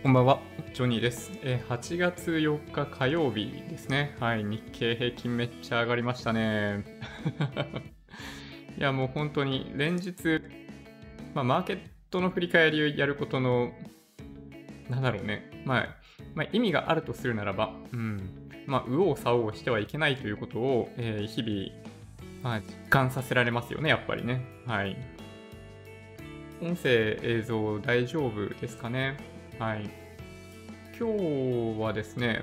こんばんは、ジョニーです。え8月4日火曜日ですね。はい、日経平均めっちゃ上がりましたね。いや、もう本当に連日、まあ、マーケットの振り返りをやることの、なんだろうね、まあ、まあ、意味があるとするならば、うん、まあ、右往左往してはいけないということを、えー日々、まあ、実感させられますよね、やっぱりね。はい。音声、映像大丈夫ですかね。はい。今日はですね、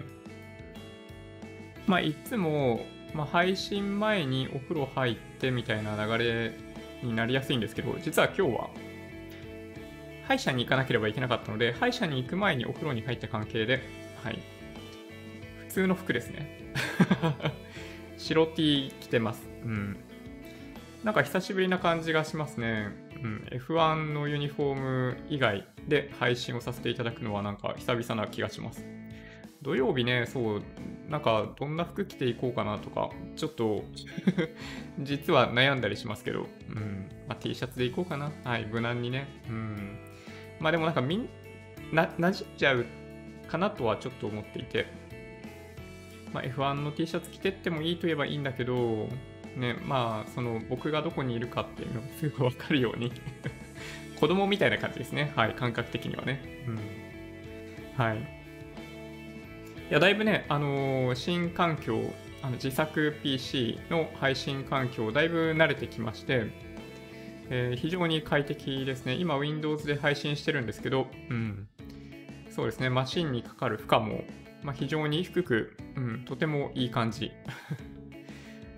まあ、いつも、まあ、配信前にお風呂入ってみたいな流れになりやすいんですけど、実は今日は、歯医者に行かなければいけなかったので、歯医者に行く前にお風呂に入った関係で、はい。普通の服ですね。白 T 着てます。うん。なんか久しぶりな感じがしますね。うん、F1 のユニフォーム以外で配信をさせていただくのはなんか久々な気がします。土曜日ね、そう、なんかどんな服着ていこうかなとか、ちょっと 実は悩んだりしますけど、うん、まあ、T シャツでいこうかな。はい、無難にね。うん。まあでもなんかみんな、馴染んじゃうかなとはちょっと思っていて、まあ、F1 の T シャツ着てってもいいと言えばいいんだけど、ね、まあ、その僕がどこにいるかっていうのがすぐ分かるように 子供みたいな感じですね。はい、感覚的にはね。うん。はい。いや、だいぶね、あのー新環境、あの自作 PC の配信環境、だいぶ慣れてきまして、えー非常に快適ですね。今、Windows で配信してるんですけど、うん。そうですね、マシンにかかる負荷も、まあ、非常に低く、うん、とてもいい感じ。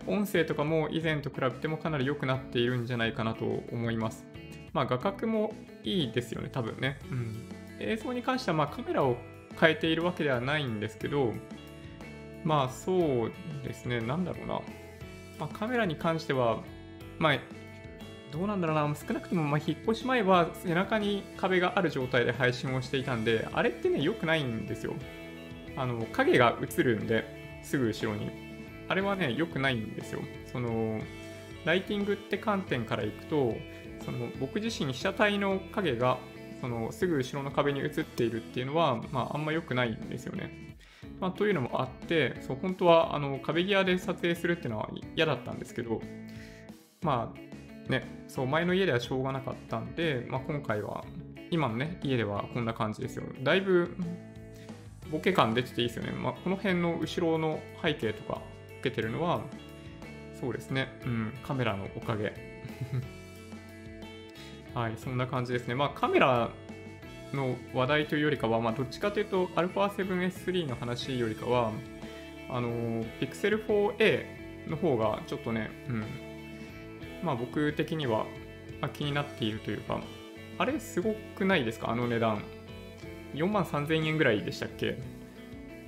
音声とかも以前と比べてもかなり良くなっているんじゃないかなと思います。まあ画角もいいですよね、多分ね。うん、映像に関してはまあカメラを変えているわけではないんですけど、まあそうですね、なんだろうな。まあ、カメラに関しては、まあどうなんだろうな、少なくともまあ引っ越し前は背中に壁がある状態で配信をしていたんで、あれってね、良くないんですよ。あの影が映るんで、すぐ後ろに。あれはね、良くないんですよ。その、ライティングって観点からいくと、その僕自身被写体の影がそのすぐ後ろの壁に映っているっていうのは、まあ、あんま良くないんですよね。まあ、というのもあって、そう本当はあの壁際で撮影するっていうのは嫌だったんですけど、まあね、そう前の家ではしょうがなかったんで、まあ、今回は今のね家ではこんな感じですよ。だいぶボケ感出てていいですよね。まあ、この辺の後ろの背景とかけてるのは、そうですね、うん、カメラのおかげ。はい、そんな感じですね。まあ、カメラの話題というよりかは、まあ、どっちかというと、α7S3 の話よりかは、あの、Pixel 4a の方がちょっとね、うん、まあ、僕的には、まあ、気になっているというか、あれ、すごくないですか、あの値段。4万3000円ぐらいでしたっけ？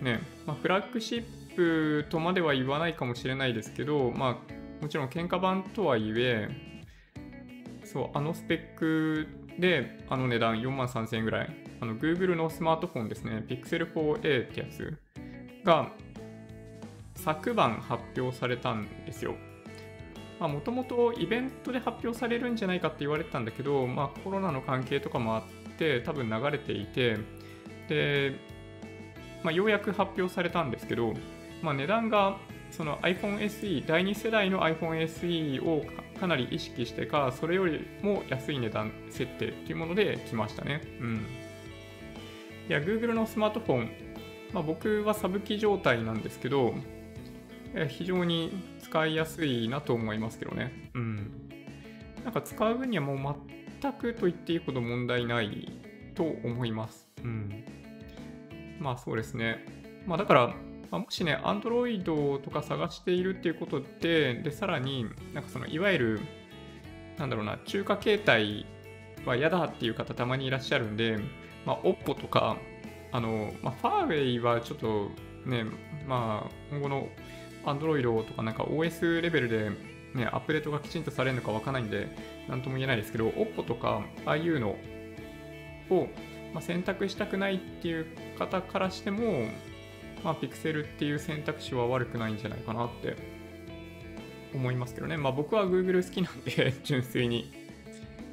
ね、まあ、フラッグシップとまでは言わないかもしれないですけど、まあ、もちろん喧嘩版とはいえ、そう、あのスペックで、あの値段4万3000円ぐらい。あの、Google のスマートフォンですね、Pixel 4a ってやつが、昨晩発表されたんですよ。もともとイベントで発表されるんじゃないかって言われてたんだけど、まあ、コロナの関係とかもあって、多分流れていて、で、まあ、ようやく発表されたんですけど、まあ、値段がその iPhone SE、第2世代の iPhone SE をかなり意識してか、それよりも安い値段設定っていうもので来ましたね。うん。いや、Google のスマートフォン、まあ、僕はサブ機状態なんですけど、非常に使いやすいなと思いますけどね。うん。なんか使う分にはもう全くと言っていいほど問題ないと思います。うん。まあそうですね。まあだから、まあもしね、Android とか探しているっていうことで、で、さらになんかそのいわゆる、なんだろうな、中華形態は嫌だっていう方たまにいらっしゃるんで、まあ Oppo とか、あの、まあ、ファーウェイはちょっとね、まあ今後の Android とかなんか OS レベルでね、アップデートがきちんとされるのかわからないんで、なんとも言えないですけど、Oppo とか、ああいうのを、まあ、選択したくないっていう方からしても、まあ、Pixel っていう選択肢は悪くないんじゃないかなって思いますけどね。まあ、僕は Google 好きなんで、純粋に。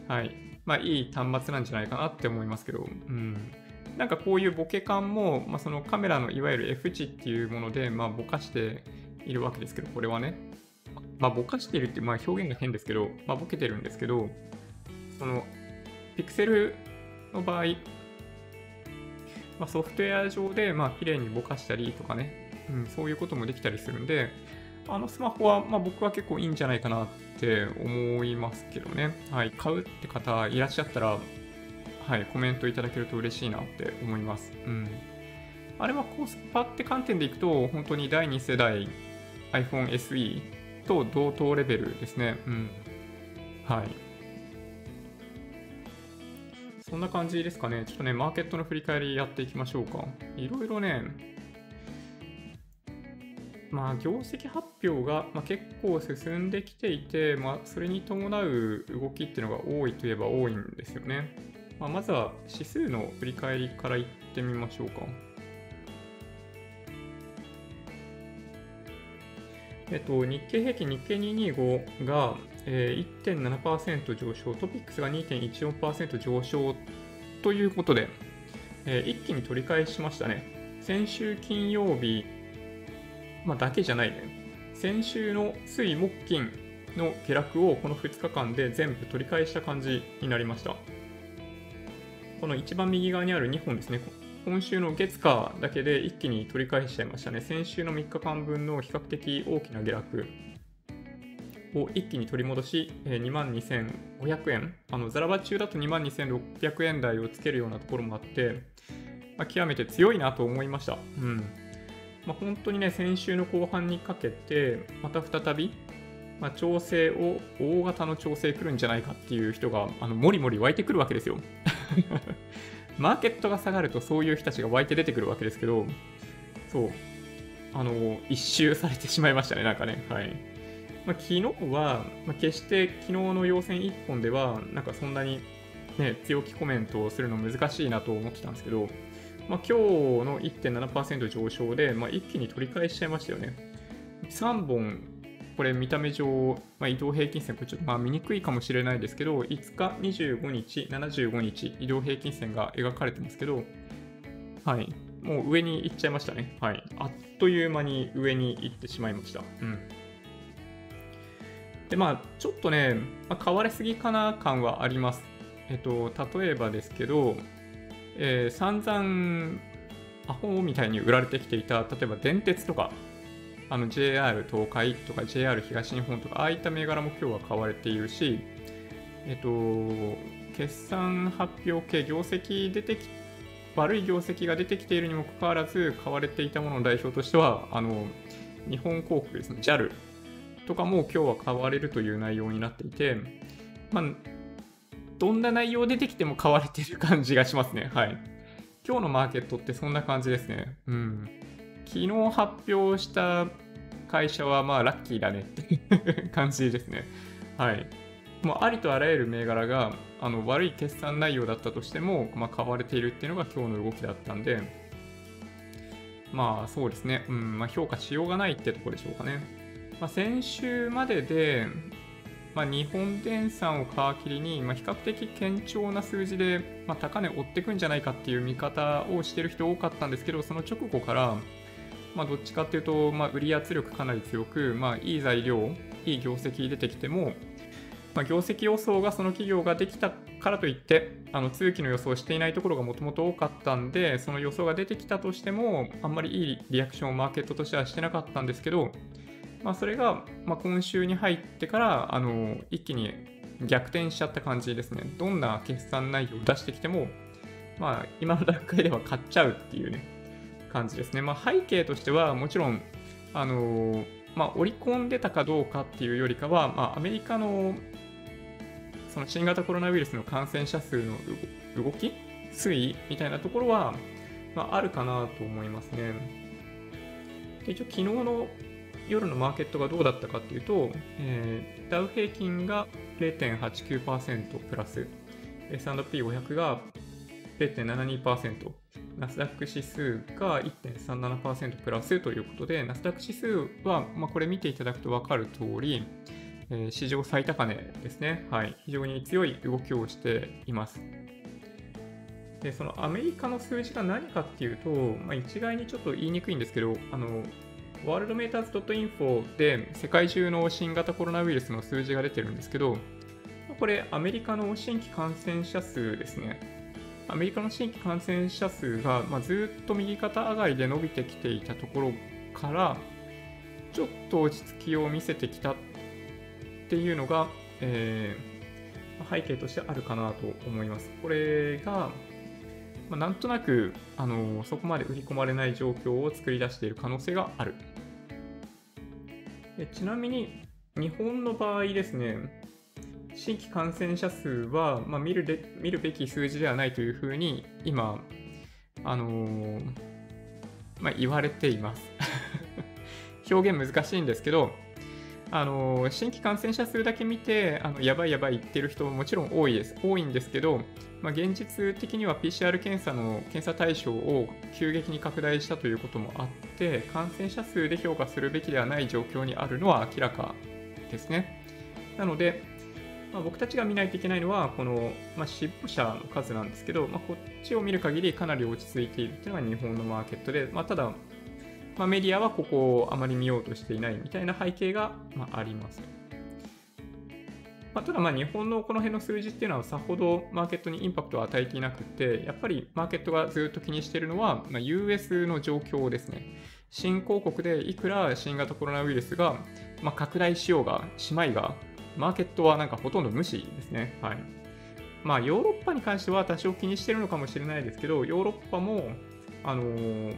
はい。まあ、いい端末なんじゃないかなって思いますけど、うん。なんかこういうボケ感も、まあ、そのカメラのいわゆる F 値っていうもので、まあ、ぼかしているわけですけど、これはね。まあ、ぼかしているってまあ表現が変ですけど、まあ、ボケてるんですけど、その、ピクセルの場合、まあ、ソフトウェア上で、まあ、綺麗にぼかしたりとかね、うん、そういうこともできたりするんで、あのスマホは、まあ、僕は結構いいんじゃないかなって思いますけどね。はい。買うって方いらっしゃったら、はい、コメントいただけると嬉しいなって思います。うん。あれはコスパって観点でいくと、本当に第2世代 iPhone SE と同等レベルですね。うん。はい。そんな感じですかね。ちょっとね、マーケットの振り返りやっていきましょうか。いろいろね、まあ、業績発表が、ま結構進んできていて、まあ、それに伴う動きっていうのが多いといえば多いんですよね。まあ、まずは指数の振り返りからいってみましょうか。えっと、日経平均、日経225が、え、1.7%上昇、トピックスが2.14%上昇ということで、え、一気に取り返しましたね。先週金曜日、まあ、だけじゃないね。先週の水木金の下落をこの2日間で全部取り返した感じになりました。この一番右側にある2本ですね。今週の月火だけで一気に取り返しちゃいましたね。先週の3日間分の比較的大きな下落を一気に取り戻しえ、22,500円。あの、ザラバ中だと22,600円台をつけるようなところもあって、まあ、極めて強いなと思いました。うん。まあ、本当にね、先週の後半にかけて、また再び、まあ、調整を、大型の調整来るんじゃないかっていう人が、あの、もりもり湧いてくるわけですよ。マーケットが下がるとそういう人たちが湧いて出てくるわけですけど、そう、あの、一周されてしまいましたね、なんかね。はい。まあ、昨日は、まあ、決して昨日の要線1本では、なんかそんなにね、強気コメントをするの難しいなと思ってたんですけど、まあ、今日の1.7%上昇で、まあ、一気に取り返しちゃいましたよね。3本、これ見た目上、まあ、移動平均線、これちょっとまあ見にくいかもしれないですけど、5日、25日、75日、移動平均線が描かれてますけど、はい、もう上に行っちゃいましたね。はい。あっという間に上に行ってしまいました。うん。で、まあ、ちょっとね、まあ、買われすぎかな感はあります。えっと、例えばですけど、えー、散々アホみたいに売られてきていた、例えば電鉄とか、あの JR 東海とか JR 東日本とか、ああいった銘柄も今日は買われているし、えっと、決算発表系、業績出てき、悪い業績が出てきているにもかかわらず、買われていたものの代表としては、あの、日本航空ですね、JAL とかも今日は買われるという内容になっていて、まあ、どんな内容出てきても買われてる感じがしますね。はい。今日のマーケットってそんな感じですね。うん。昨日発表した会社はまあラッキーだねっていう感じですね。はい。もうありとあらゆる銘柄があの悪い決算内容だったとしても、まあ、買われているっていうのが今日の動きだったんで、まあそうですね、うんまあ、評価しようがないってとこでしょうかね。まあ、先週までで、まあ、日本電産を皮切りに、まあ、比較的堅調な数字で、まあ、高値を追っていくんじゃないかっていう見方をしてる人多かったんですけど、その直後から、まあ、どっちかっていうと、まあ、売り圧力かなり強く、まあ、いい材料、いい業績出てきても、まあ、業績予想がその企業ができたからといって、あの通期の予想をしていないところがもともと多かったんで、その予想が出てきたとしても、あんまりいいリアクションをマーケットとしてはしてなかったんですけど、まあ、それが、まあ、今週に入ってからあの一気に逆転しちゃった感じですね。どんな決算内容を出してきても、まあ、今の段階では買っちゃうっていうね、感じですね。まあ、背景としては、もちろん、あのまあ、織り込んでたかどうかっていうよりかは、まあ、アメリカのその新型コロナウイルスの感染者数の動き、推移みたいなところは、まあ、あるかなと思いますね。で一応、昨日の夜のマーケットがどうだったかっていうと、えー、ダウ平均が0.89%プラス、S&P500 が0.72%、ナスダック指数が1.37%プラスということで、ナスダック指数は、まあ、これ見ていただくと分かる通り、えー、史上最高値ですね。はい。非常に強い動きをしています。で、そのアメリカの数字が何かっていうと、まあ、一概にちょっと言いにくいんですけど、あの、ワールドメーターズ .info で世界中の新型コロナウイルスの数字が出てるんですけど、これアメリカの新規感染者数ですね。アメリカの新規感染者数が、まあ、ずっと右肩上がりで伸びてきていたところから、ちょっと落ち着きを見せてきたっていうのが、えー、背景としてあるかなと思います。これが、まあ、なんとなく、あのそこまで売り込まれない状況を作り出している可能性がある。でちなみに、日本の場合ですね、新規感染者数は、まあ、見るで見るべき数字ではないというふうに今、あのー、まあ、言われています 表現難しいんですけど、あの新規感染者数だけ見てあのやばいやばい言ってる人ももちろん多いです多いんですけど、まあ、現実的には PCR 検査の検査対象を急激に拡大したということもあって感染者数で評価するべきではない状況にあるのは明らかですねなので、まあ、僕たちが見ないといけないのはこの、まあ、死亡者の数なんですけど、まあ、こっちを見る限りかなり落ち着いているというのが日本のマーケットで、ま、ただま、メディアはここをあまり見ようとしていないみたいな背景が、ま、あります。まあ、ただまあ日本のこの辺の数字っていうのはさほどマーケットにインパクトを与えていなくて、やっぱりマーケットがずっと気にしているのは、まあ、US の状況ですね。新興国でいくら新型コロナウイルスが、まあ、拡大しようが、しまいが、マーケットはなんかほとんど無視ですね。はい。まあヨーロッパに関しては多少気にしてるのかもしれないですけど、ヨーロッパも、あのー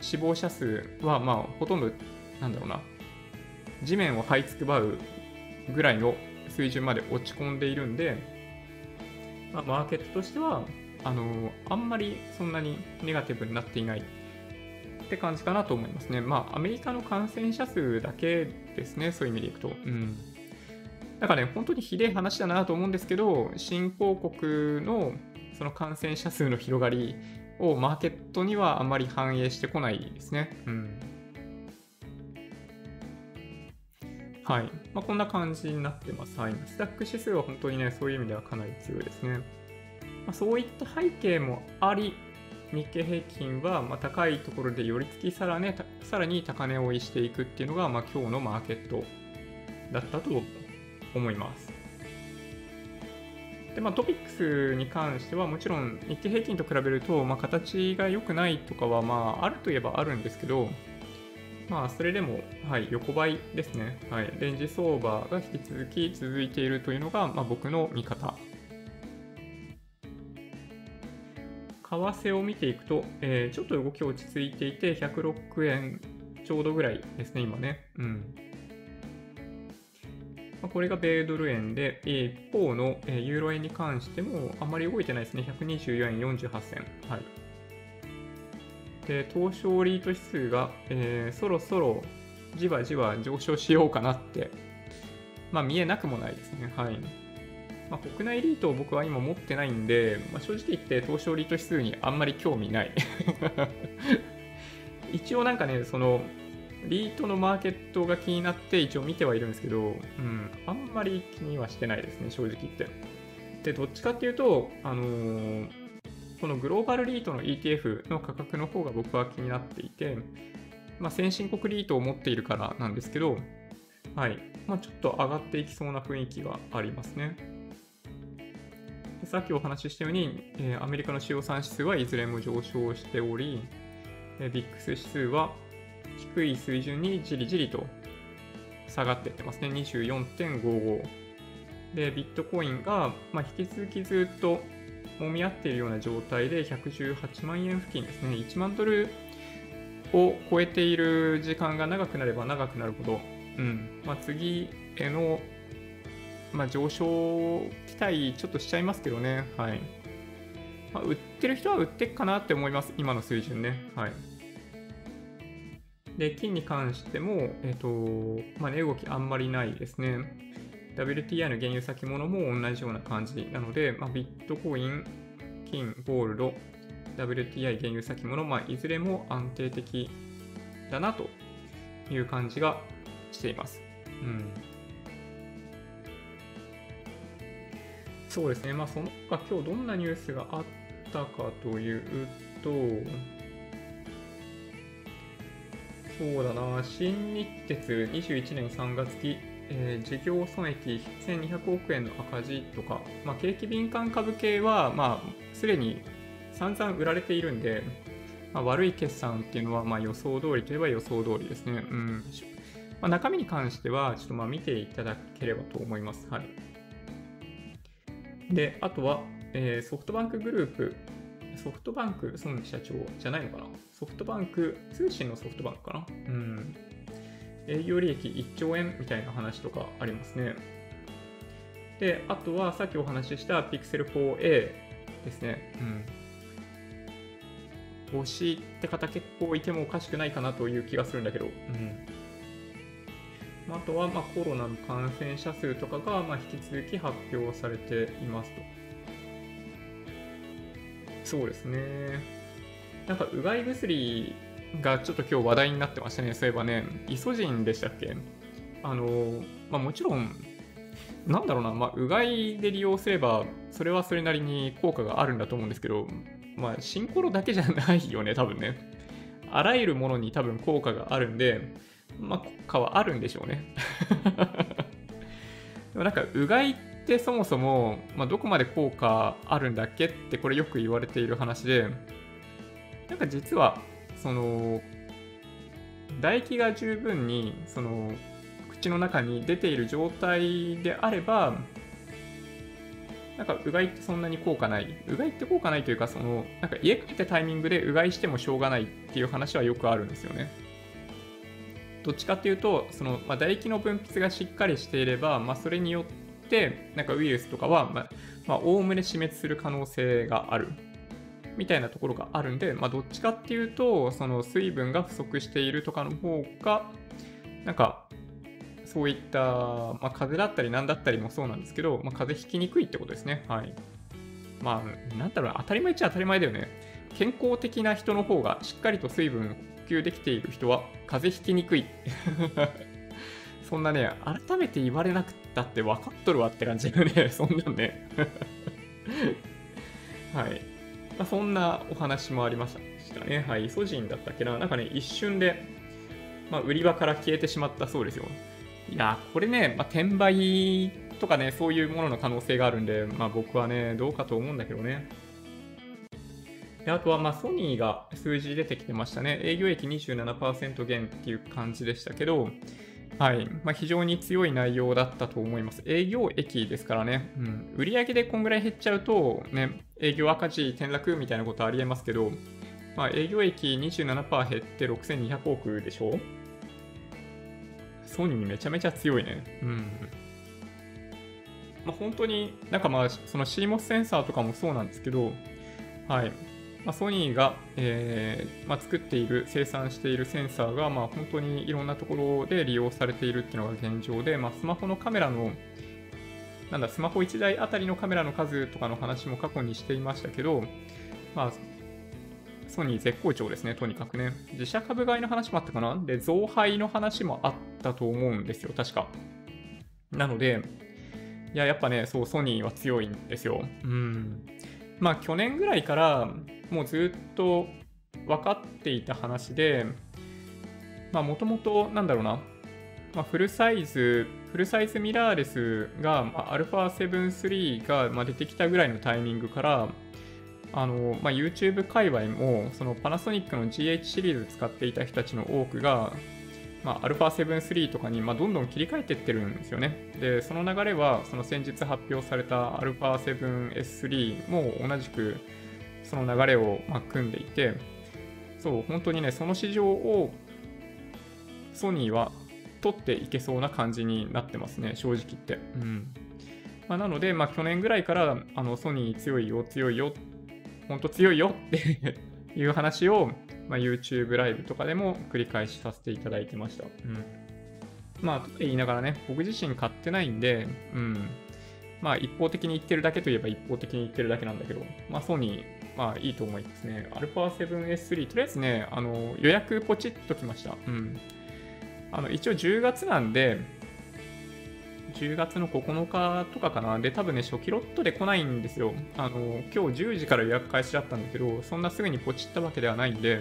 死亡者数は、まあ、ほとんど、なんだろうな、地面を這いつくばうぐらいの水準まで落ち込んでいるんで、まあ、マーケットとしては、あのあんまりそんなにネガティブになっていないって感じかなと思いますね。まあ、アメリカの感染者数だけですね、そういう意味でいくと。うん。だからね、本当にひでえ話だなと思うんですけど、新興国のその感染者数の広がりをマーケットにはあまり反映してこないですね。うん。はい。まあ、こんな感じになってます。はい。スタック指数は本当にね、そういう意味ではかなり強いですね。まあ、そういった背景もあり、日経平均はま高いところで寄り付きさら,、ね、さらに高値追いしていくっていうのが、まあ、今日のマーケットだったと思います。で、まあ、トピックスに関してはもちろん日経平均と比べると、まあ、形が良くないとかは、まあ、あるといえばあるんですけど、まあ、それでも、はい、横ばいですね。はい、レンジ相場が引き続き続いているというのが、まあ、僕の見方。為替を見ていくと、えー、ちょっと動き落ち着いていて、106円ちょうどぐらいですね、今ね。うん。まあこれが米ドル円で、一方のユーロ円に関してもあまり動いてないですね。124円48銭。はい。で、東証リート指数が、えー、そろそろじわじわ上昇しようかなって、まあ見えなくもないですね。はい。まあ、国内リートを僕は今持ってないんで、まあ、正直言って東証リート指数にあんまり興味ない 一応なんかね、そのリートのマーケットが気になって一応見てはいるんですけど、うん、あんまり気にはしてないですね、正直言って。で、どっちかっていうと、あのー、このグローバルリートの ETF の価格の方が僕は気になっていて、まあ、先進国リートを持っているからなんですけど、はい。まあ、ちょっと上がっていきそうな雰囲気がありますね。さっきお話ししたように、えー、アメリカの主要産指数はいずれも上昇しており、えー、ビックス指数は低い水準にじりじりと下がっていってますね。24.55。で、ビットコインが、まあ、引き続きずっと揉み合っているような状態で118万円付近ですね。1万ドルを超えている時間が長くなれば長くなるほど、うんまあ、次への、まあ、上昇期待ちょっとしちゃいますけどね。はい。まあ、売ってる人は売ってっかなって思います。今の水準ね。はい。で、金に関しても、えっ、ー、と、まあ、値動きあんまりないですね。WTI の原油先物も同じような感じなので、まあ、ビットコイン、金、ゴールド、WTI 原油先物、まあ、いずれも安定的だなという感じがしています。うん。そうですね。まあ、その他今日どんなニュースがあったかというと、そうだな、新日鉄21年3月期、えー、事業損益1200億円の赤字とか、まあ、景気敏感株系は、まあ、すでに散々売られているんで、まあ、悪い決算っていうのはまあ予想通りといえば予想通りですね。うんまあ、中身に関しては、ちょっとまあ見ていただければと思います。はい。で、あとは、えー、ソフトバンクグループ、ソフトバンク孫社長じゃないのかな？ソフトバンク、通信のソフトバンクかな？うん。営業利益1兆円みたいな話とかありますね。で、あとはさっきお話しした Pixel 4a ですね。うん。推しって方結構いてもおかしくないかなという気がするんだけど。うん。あとはまコロナの感染者数とかがま引き続き発表されていますと。そうですね。なんかうがい薬がちょっと今日話題になってましたね。そういえばね、イソジンでしたっけ？あの、まあ、もちろん、なんだろうな、まあ、うがいで利用すれば、それはそれなりに効果があるんだと思うんですけど、まあ、シンコロだけじゃないよね、多分ね。あらゆるものに多分効果があるんで、まあ、効果はあるんでしょうね。でもなんか、うがいってそもそも、まあ、どこまで効果あるんだっけってこれよく言われている話で、なんか実は、その、唾液が十分に、その、口の中に出ている状態であれば、なんかうがいってそんなに効果ない。うがいって効果ないというか、その、なんか家帰ったタイミングでうがいしてもしょうがないっていう話はよくあるんですよね。どっちかっていうと、その、まあ、唾液の分泌がしっかりしていれば、まあ、それによって、なんかウイルスとかは、まあ、まあ、おおむね死滅する可能性がある。みたいなところがあるんで、まあ、どっちかっていうと、その水分が不足しているとかの方が、なんか、そういった、まあ、風邪だったり何だったりもそうなんですけど、まあ、風邪ひきにくいってことですね。はい。まあ、なんだろう当たり前っちゃ当たり前だよね。健康的な人の方がしっかりと水分補給できている人は風邪ひきにくい。そんなね、改めて言われなくたって分かっとるわって感じだよね。そんなんね。はい。まあ、そんなお話もありましたね。はい。イソジンだったっけな。なんかね、一瞬で、まあ、売り場から消えてしまったそうですよ。いや、これね、まあ、転売とかね、そういうものの可能性があるんで、まあ、僕はね、どうかと思うんだけどね。であとは、まあ、ソニーが数字出てきてましたね。営業益27%減っていう感じでしたけど、はい。まあ、非常に強い内容だったと思います。営業益ですからね。うん。売上でこんぐらい減っちゃうと、ね、営業赤字転落みたいなことありえますけど、まあ、営業益27%減って6200億でしょ？ソニーめちゃめちゃ強いね。うん。まあ、本当になんかまあ、その CMOS センサーとかもそうなんですけど、はい。まあ、ソニーが、えーまあ、作っている、生産しているセンサーが、まあ、本当にいろんなところで利用されているっていうのが現状で、まあ、スマホのカメラの、なんだ、スマホ1台あたりのカメラの数とかの話も過去にしていましたけど、まあ、ソニー絶好調ですね、とにかくね。自社株買いの話もあったかな？で、増配の話もあったと思うんですよ、確か。なので、いや、やっぱね、そう、ソニーは強いんですよ。うん。まあ、去年ぐらいから、もうずっと分かっていた話で、まあ、もともと、なんだろうな、まあ、フルサイズ、フルサイズミラーレスが、まあ、α7 3が、まあ、出てきたぐらいのタイミングから、あの、まあ、YouTube 界隈も、そのパナソニックの GH シリーズ使っていた人たちの多くが、まあ、α7 3とかに、まあ、どんどん切り替えていってるんですよね。で、その流れは、その先日発表された α7S3 も同じく、その流れを、ま、組んでいて、そう、本当にね、その市場をソニーは取っていけそうな感じになってますね、正直言って。うん。まあ、なので、まあ、去年ぐらいからあのソニー強いよ、強いよ本当強いよっていう話を、まあ、YouTube ライブとかでも繰り返しさせていただいてました。うん。まあ、言いながらね、僕自身買ってないんで、うん。まあ、一方的に言ってるだけといえば一方的に言ってるだけなんだけど、まあ、ソニー、まあ、いいと思いますね。α7S3、とりあえずね、あの、予約ポチッときました。うん。あの、一応10月なんで、10月の9日とかかな。で、多分ね、初期ロットで来ないんですよ。あの、今日10時から予約開始だったんだけど、そんなすぐにポチったわけではないんで、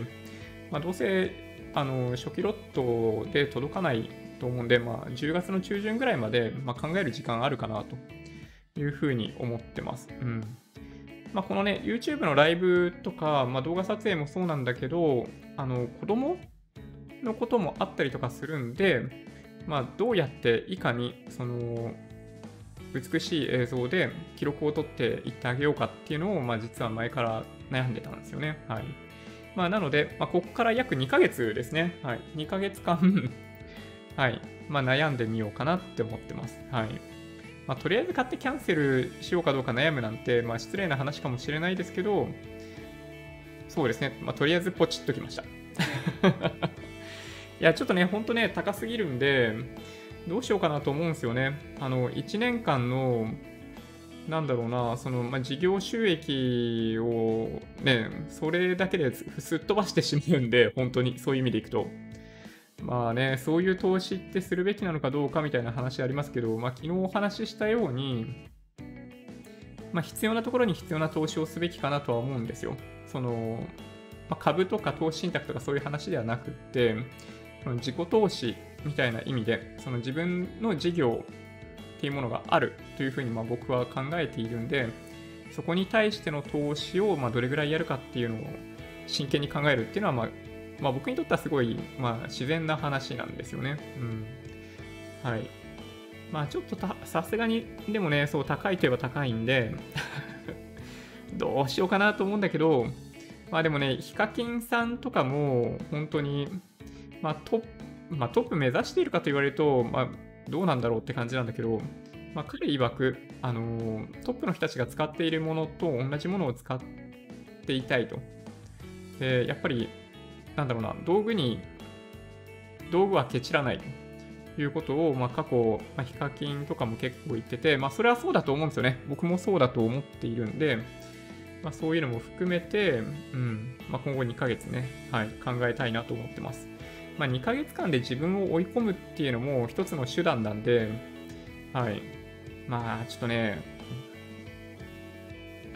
まあ、どうせ、あの、初期ロットで届かないと思うんで、まあ、10月の中旬ぐらいまで、まあ、考える時間あるかなというふうに思ってます。うん。まあ、このね、YouTube のライブとか、まあ、動画撮影もそうなんだけど、あの、子供のこともあったりとかするんで、まあ、どうやっていかに、その、美しい映像で記録を取っていってあげようかっていうのを、まあ、実は前から悩んでたんですよね。はい。まあ、なので、まあ、ここから約2ヶ月ですね。はい。2ヶ月間 はい。まあ、悩んでみようかなって思ってます。はい。まあ、とりあえず買ってキャンセルしようかどうか悩むなんて、まあ、失礼な話かもしれないですけど、そうですね。まあ、とりあえずポチっときました。いや、ちょっとね、ほんとね、高すぎるんで、どうしようかなと思うんですよね。あの、1年間の、なんだろうな、その、まあ、事業収益をね、それだけですっ飛ばしてしまうんで、本当に、そういう意味でいくと。まあね、そういう投資ってするべきなのかどうかみたいな話ありますけど、まあ、昨日お話ししたように、まあ、必要なところに必要な投資をすべきかなとは思うんですよ。その、まあ、株とか投資信託とかそういう話ではなくって、自己投資みたいな意味で、その自分の事業っていうものがあるというふうにま僕は考えているんで、そこに対しての投資をまどれぐらいやるかっていうのを真剣に考えるっていうのは、まあ、まあ、僕にとってはすごい、まあ、自然な話なんですよね。うん。はい。まあちょっとさすがに、でもね、そう高いといえば高いんで どうしようかなと思うんだけど、まあでもね、ヒカキンさんとかも本当にまあトまあ、トップ目指しているかと言われると、まあ、どうなんだろうって感じなんだけど、まあ、彼曰く、あの、トップの人たちが使っているものと同じものを使っていたいと。で、やっぱり、なんだろうな、道具に、道具はケチらないということを、まあ、過去、まあ、ヒカキンとかも結構言ってて、まあ、それはそうだと思うんですよね。僕もそうだと思っているんで、まあ、そういうのも含めて、うんまあ、今後2ヶ月ね、はい、考えたいなと思ってます。まあ、2ヶ月間で自分を追い込むっていうのも一つの手段なんで、はい。まあ、ちょっとね、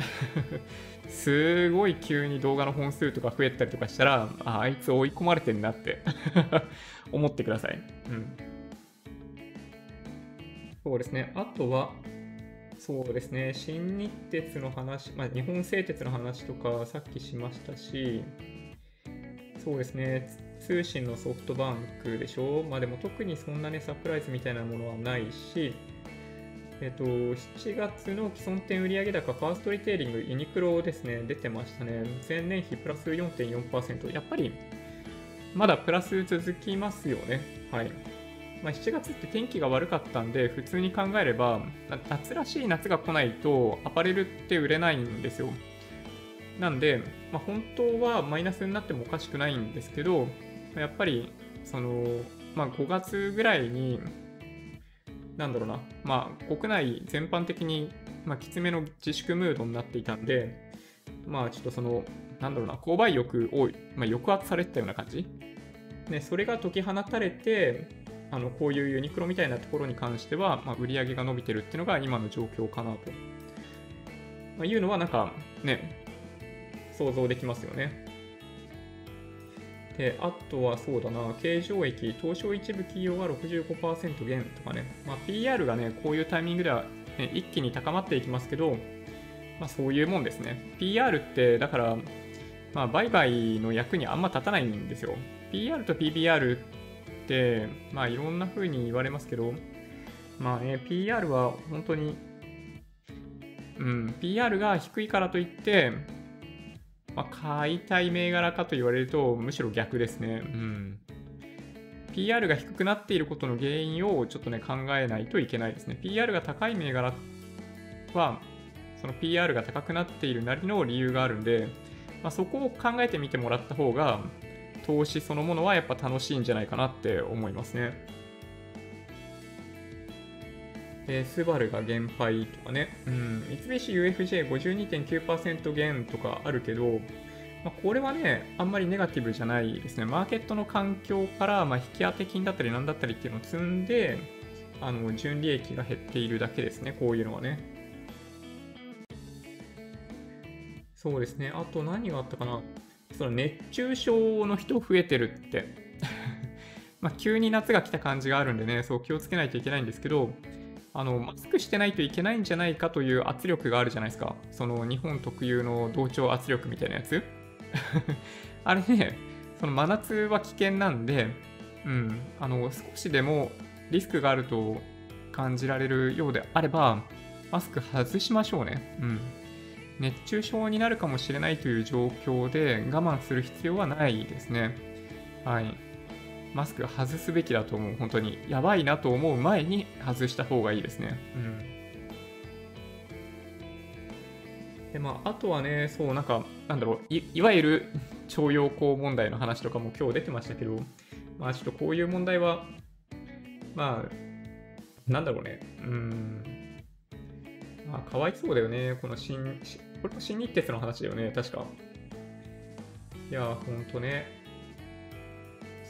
すごい急に動画の本数とか増えたりとかしたら、ああいつ追い込まれてんなって 思ってください。うん。そうですね。あとは、そうですね。新日鉄の話、まあ、日本製鉄の話とかさっきしましたし、そうですね。通信のソフトバンクでしょ？まあでも特にそんなね、サプライズみたいなものはないし、えっと、7月の既存店売上高、ファーストリテイリング、ユニクロですね、出てましたね。前年比プラス4.4%。やっぱり、まだプラス続きますよね。はい。まあ、7月って天気が悪かったんで、普通に考えれば、夏らしい夏が来ないと、アパレルって売れないんですよ。なんで、まあ、本当はマイナスになってもおかしくないんですけど、やっぱり、その、まあ、5月ぐらいに、なんだろうな、まあ、国内全般的に、まあ、きつめの自粛ムードになっていたんで、まあ、ちょっとその、なんだろうな、購買欲を、まあ、抑圧されてたような感じ。ね、それが解き放たれて、あのこういうユニクロみたいなところに関しては、まあ、売り上げが伸びてるっていうのが今の状況かなと、まあ、いうのはなんかね想像できますよね。で、あとはそうだな、経常益、東証一部企業が65%減とかね、まあ、PR がね、こういうタイミングでは、ね、一気に高まっていきますけど、まあ、そういうもんですね。PR って、だから、まあ、売買の役にあんま立たないんですよ。PR と PBR って、まあ、いろんな風に言われますけど、まあね、PR は本当に、うん、PR が低いからといって、まあ、買いたい銘柄かと言われると、むしろ逆ですね。うん。PR が低くなっていることの原因をちょっとね、考えないといけないですね。PR が高い銘柄は、その PR が高くなっているなりの理由があるんで、まあ、そこを考えてみてもらった方が、投資そのものはやっぱ楽しいんじゃないかなって思いますね。えー、スバルが減配とかね、うん、三菱 UFJ52.9% 減とかあるけど、まあ、これはね、あんまりネガティブじゃないですね。マーケットの環境から、まあ、引き当て金だったり何だったりっていうのを積んで、あの純利益が減っているだけですね、こういうのはね。そうですね、あと何があったかな。その熱中症の人増えてるって まあ、急に夏が来た感じがあるんでね、そう気をつけないといけないんですけど、あのマスクしてないといけないんじゃないかという圧力があるじゃないですか。その日本特有の同調圧力みたいなやつ。あれね、その真夏は危険なんで、うん、あの少しでもリスクがあると感じられるようであれば、マスク外しましょうね。うん。熱中症になるかもしれないという状況で我慢する必要はないですね。はい。マスク外すべきだと思う。本当に。やばいなと思う前に外した方がいいですね。うん。で、まあ、あとはね、そう、なんか、なんだろう、いいわゆる徴用工問題の話とかも今日出てましたけど、まあ、ちょっとこういう問題は、まあ、なんだろうね、うん、まあ、かわいそうだよね、この新、これも新日鉄の話だよね、確か。いや、ほんとね。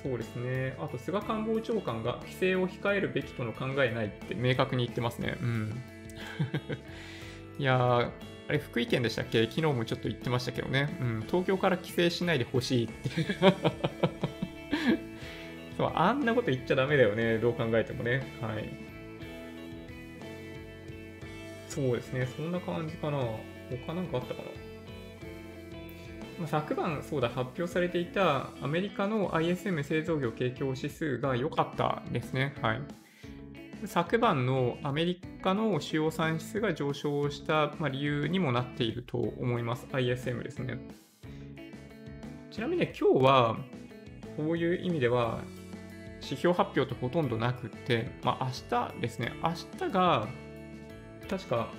そうですね。あと、菅官房長官が規制を控えるべきとの考えないって明確に言ってますね。うん。いや、あれ、福井県でしたっけ？昨日もちょっと言ってましたけどね。うん、東京から規制しないでほしいって そう。あんなこと言っちゃダメだよね。どう考えてもね。はい。そうですね。そんな感じかな。他なんかあったかな？昨晩そうだ発表されていたアメリカの ISM 製造業景況指数が良かったですね。はい。昨晩のアメリカの主要産出が上昇した理由にもなっていると思います。ISM ですね。ちなみに、ね、今日はこういう意味では指標発表とほとんどなくって、まあ、明日ですね。明日が確か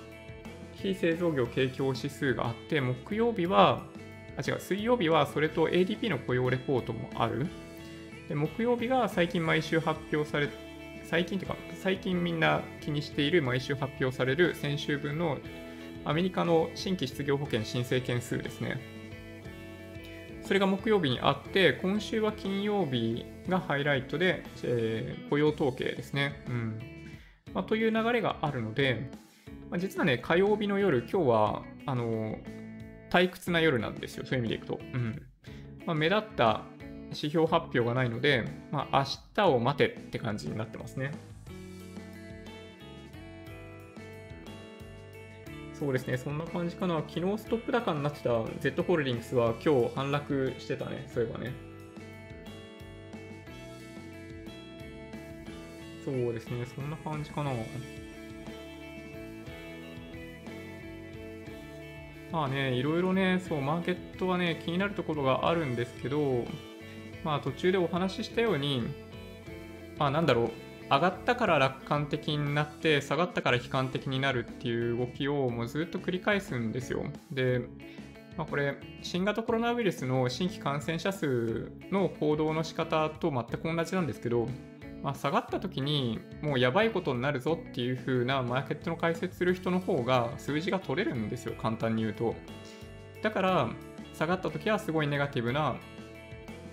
非製造業景況指数があって、木曜日はあ、違う、水曜日はそれと ADP の雇用レポートもある。で木曜日が最近毎週発表され、最近っていうか、最近みんな気にしている毎週発表される先週分のアメリカの新規失業保険申請件数ですね。それが木曜日にあって、今週は金曜日がハイライトで、えー、雇用統計ですね。うんまあ、という流れがあるので、まあ、実はね、火曜日の夜、今日はあの退屈な夜なんですよ、そういう意味でいくと。うんまあ、目立った指標発表がないので、まあ、明日を待てって感じになってますね。そうですね、そんな感じかな。昨日ストップ高になってた Z ホールディングスは今日反落してたね、そういえばね。そうですね、そんな感じかな。まあね、いろいろね、そう、マーケットはね、気になるところがあるんですけど、まあ途中でお話ししたように、まあなんだろう、上がったから楽観的になって、下がったから悲観的になるっていう動きをもうずっと繰り返すんですよ。で、まあ、これ、新型コロナウイルスの新規感染者数の行動の仕方と全く同じなんですけど、まあ、下がった時にもうやばいことになるぞっていう風なマーケットの解説する人の方が数字が取れるんですよ、簡単に言うと。だから、下がった時はすごいネガティブな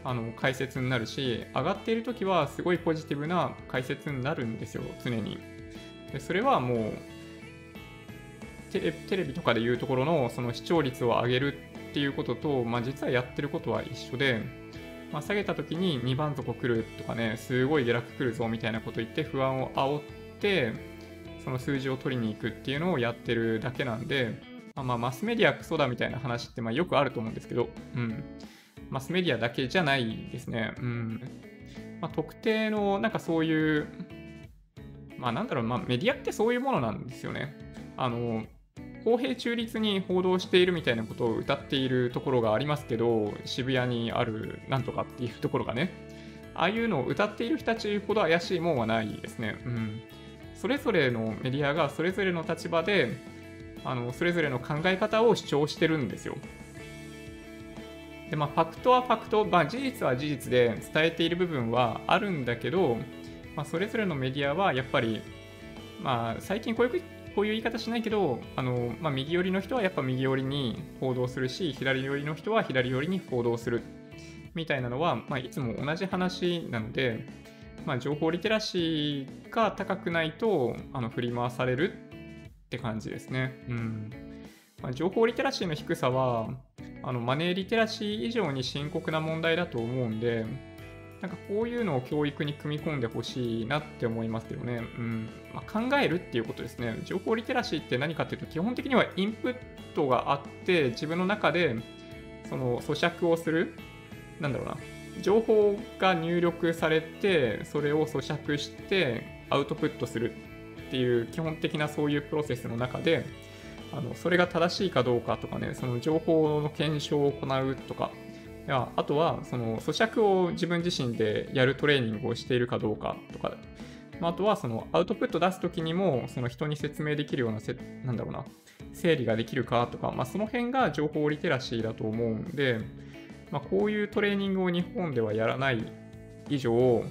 あの解説になるし、上がっている時はすごいポジティブな解説になるんですよ、常に。でそれはもうテレビとかで言うところのその視聴率を上げるっていうことと、まあ、実はやってることは一緒で、まあ、下げた時に2番底来るとかね、すごい下落来るぞみたいなこと言って不安を煽って、その数字を取りに行くっていうのをやってるだけなんで、まあ、まあマスメディアクソだみたいな話ってまあよくあると思うんですけど、うん。マスメディアだけじゃないですね。うん。まあ、特定のなんかそういう、まあなんだろう、まあメディアってそういうものなんですよね。あの、公平中立に報道しているみたいなことを歌っているところがありますけど、渋谷にあるなんとかっていうところがね、ああいうのを歌っている人たちほど怪しいもんはないですね。うん。それぞれのメディアがそれぞれの立場で、あのそれぞれの考え方を主張してるんですよ。で、まあ、ファクトはファクト、まあ、事実は事実で伝えている部分はあるんだけど、まあ、それぞれのメディアはやっぱり、まあ、最近こういうこういう言い方しないけど、あのまあ、右寄りの人はやっぱ右寄りに報道するし、左寄りの人は左寄りに報道するみたいなのは、まあ、いつも同じ話なので、まあ、情報リテラシーが高くないとあの振り回されるって感じですね。うんまあ、情報リテラシーの低さはあのマネーリテラシー以上に深刻な問題だと思うんで、なんかこういうのを教育に組み込んでほしいなって思いますけどね。うんまあ、考えるっていうことですね。情報リテラシーって何かっていうと、基本的にはインプットがあって、自分の中でその咀嚼をする、なんだろうな、情報が入力されて、それを咀嚼してアウトプットするっていう基本的なそういうプロセスの中で、あのそれが正しいかどうかとかね、その情報の検証を行うとか、やあとはその咀嚼を自分自身でやるトレーニングをしているかどうかとか、あとはそのアウトプット出すときにもその人に説明できるようなせ、なんだろうな、整理ができるかとか、まあ、その辺が情報リテラシーだと思うんで、まあ、こういうトレーニングを日本ではやらない以上、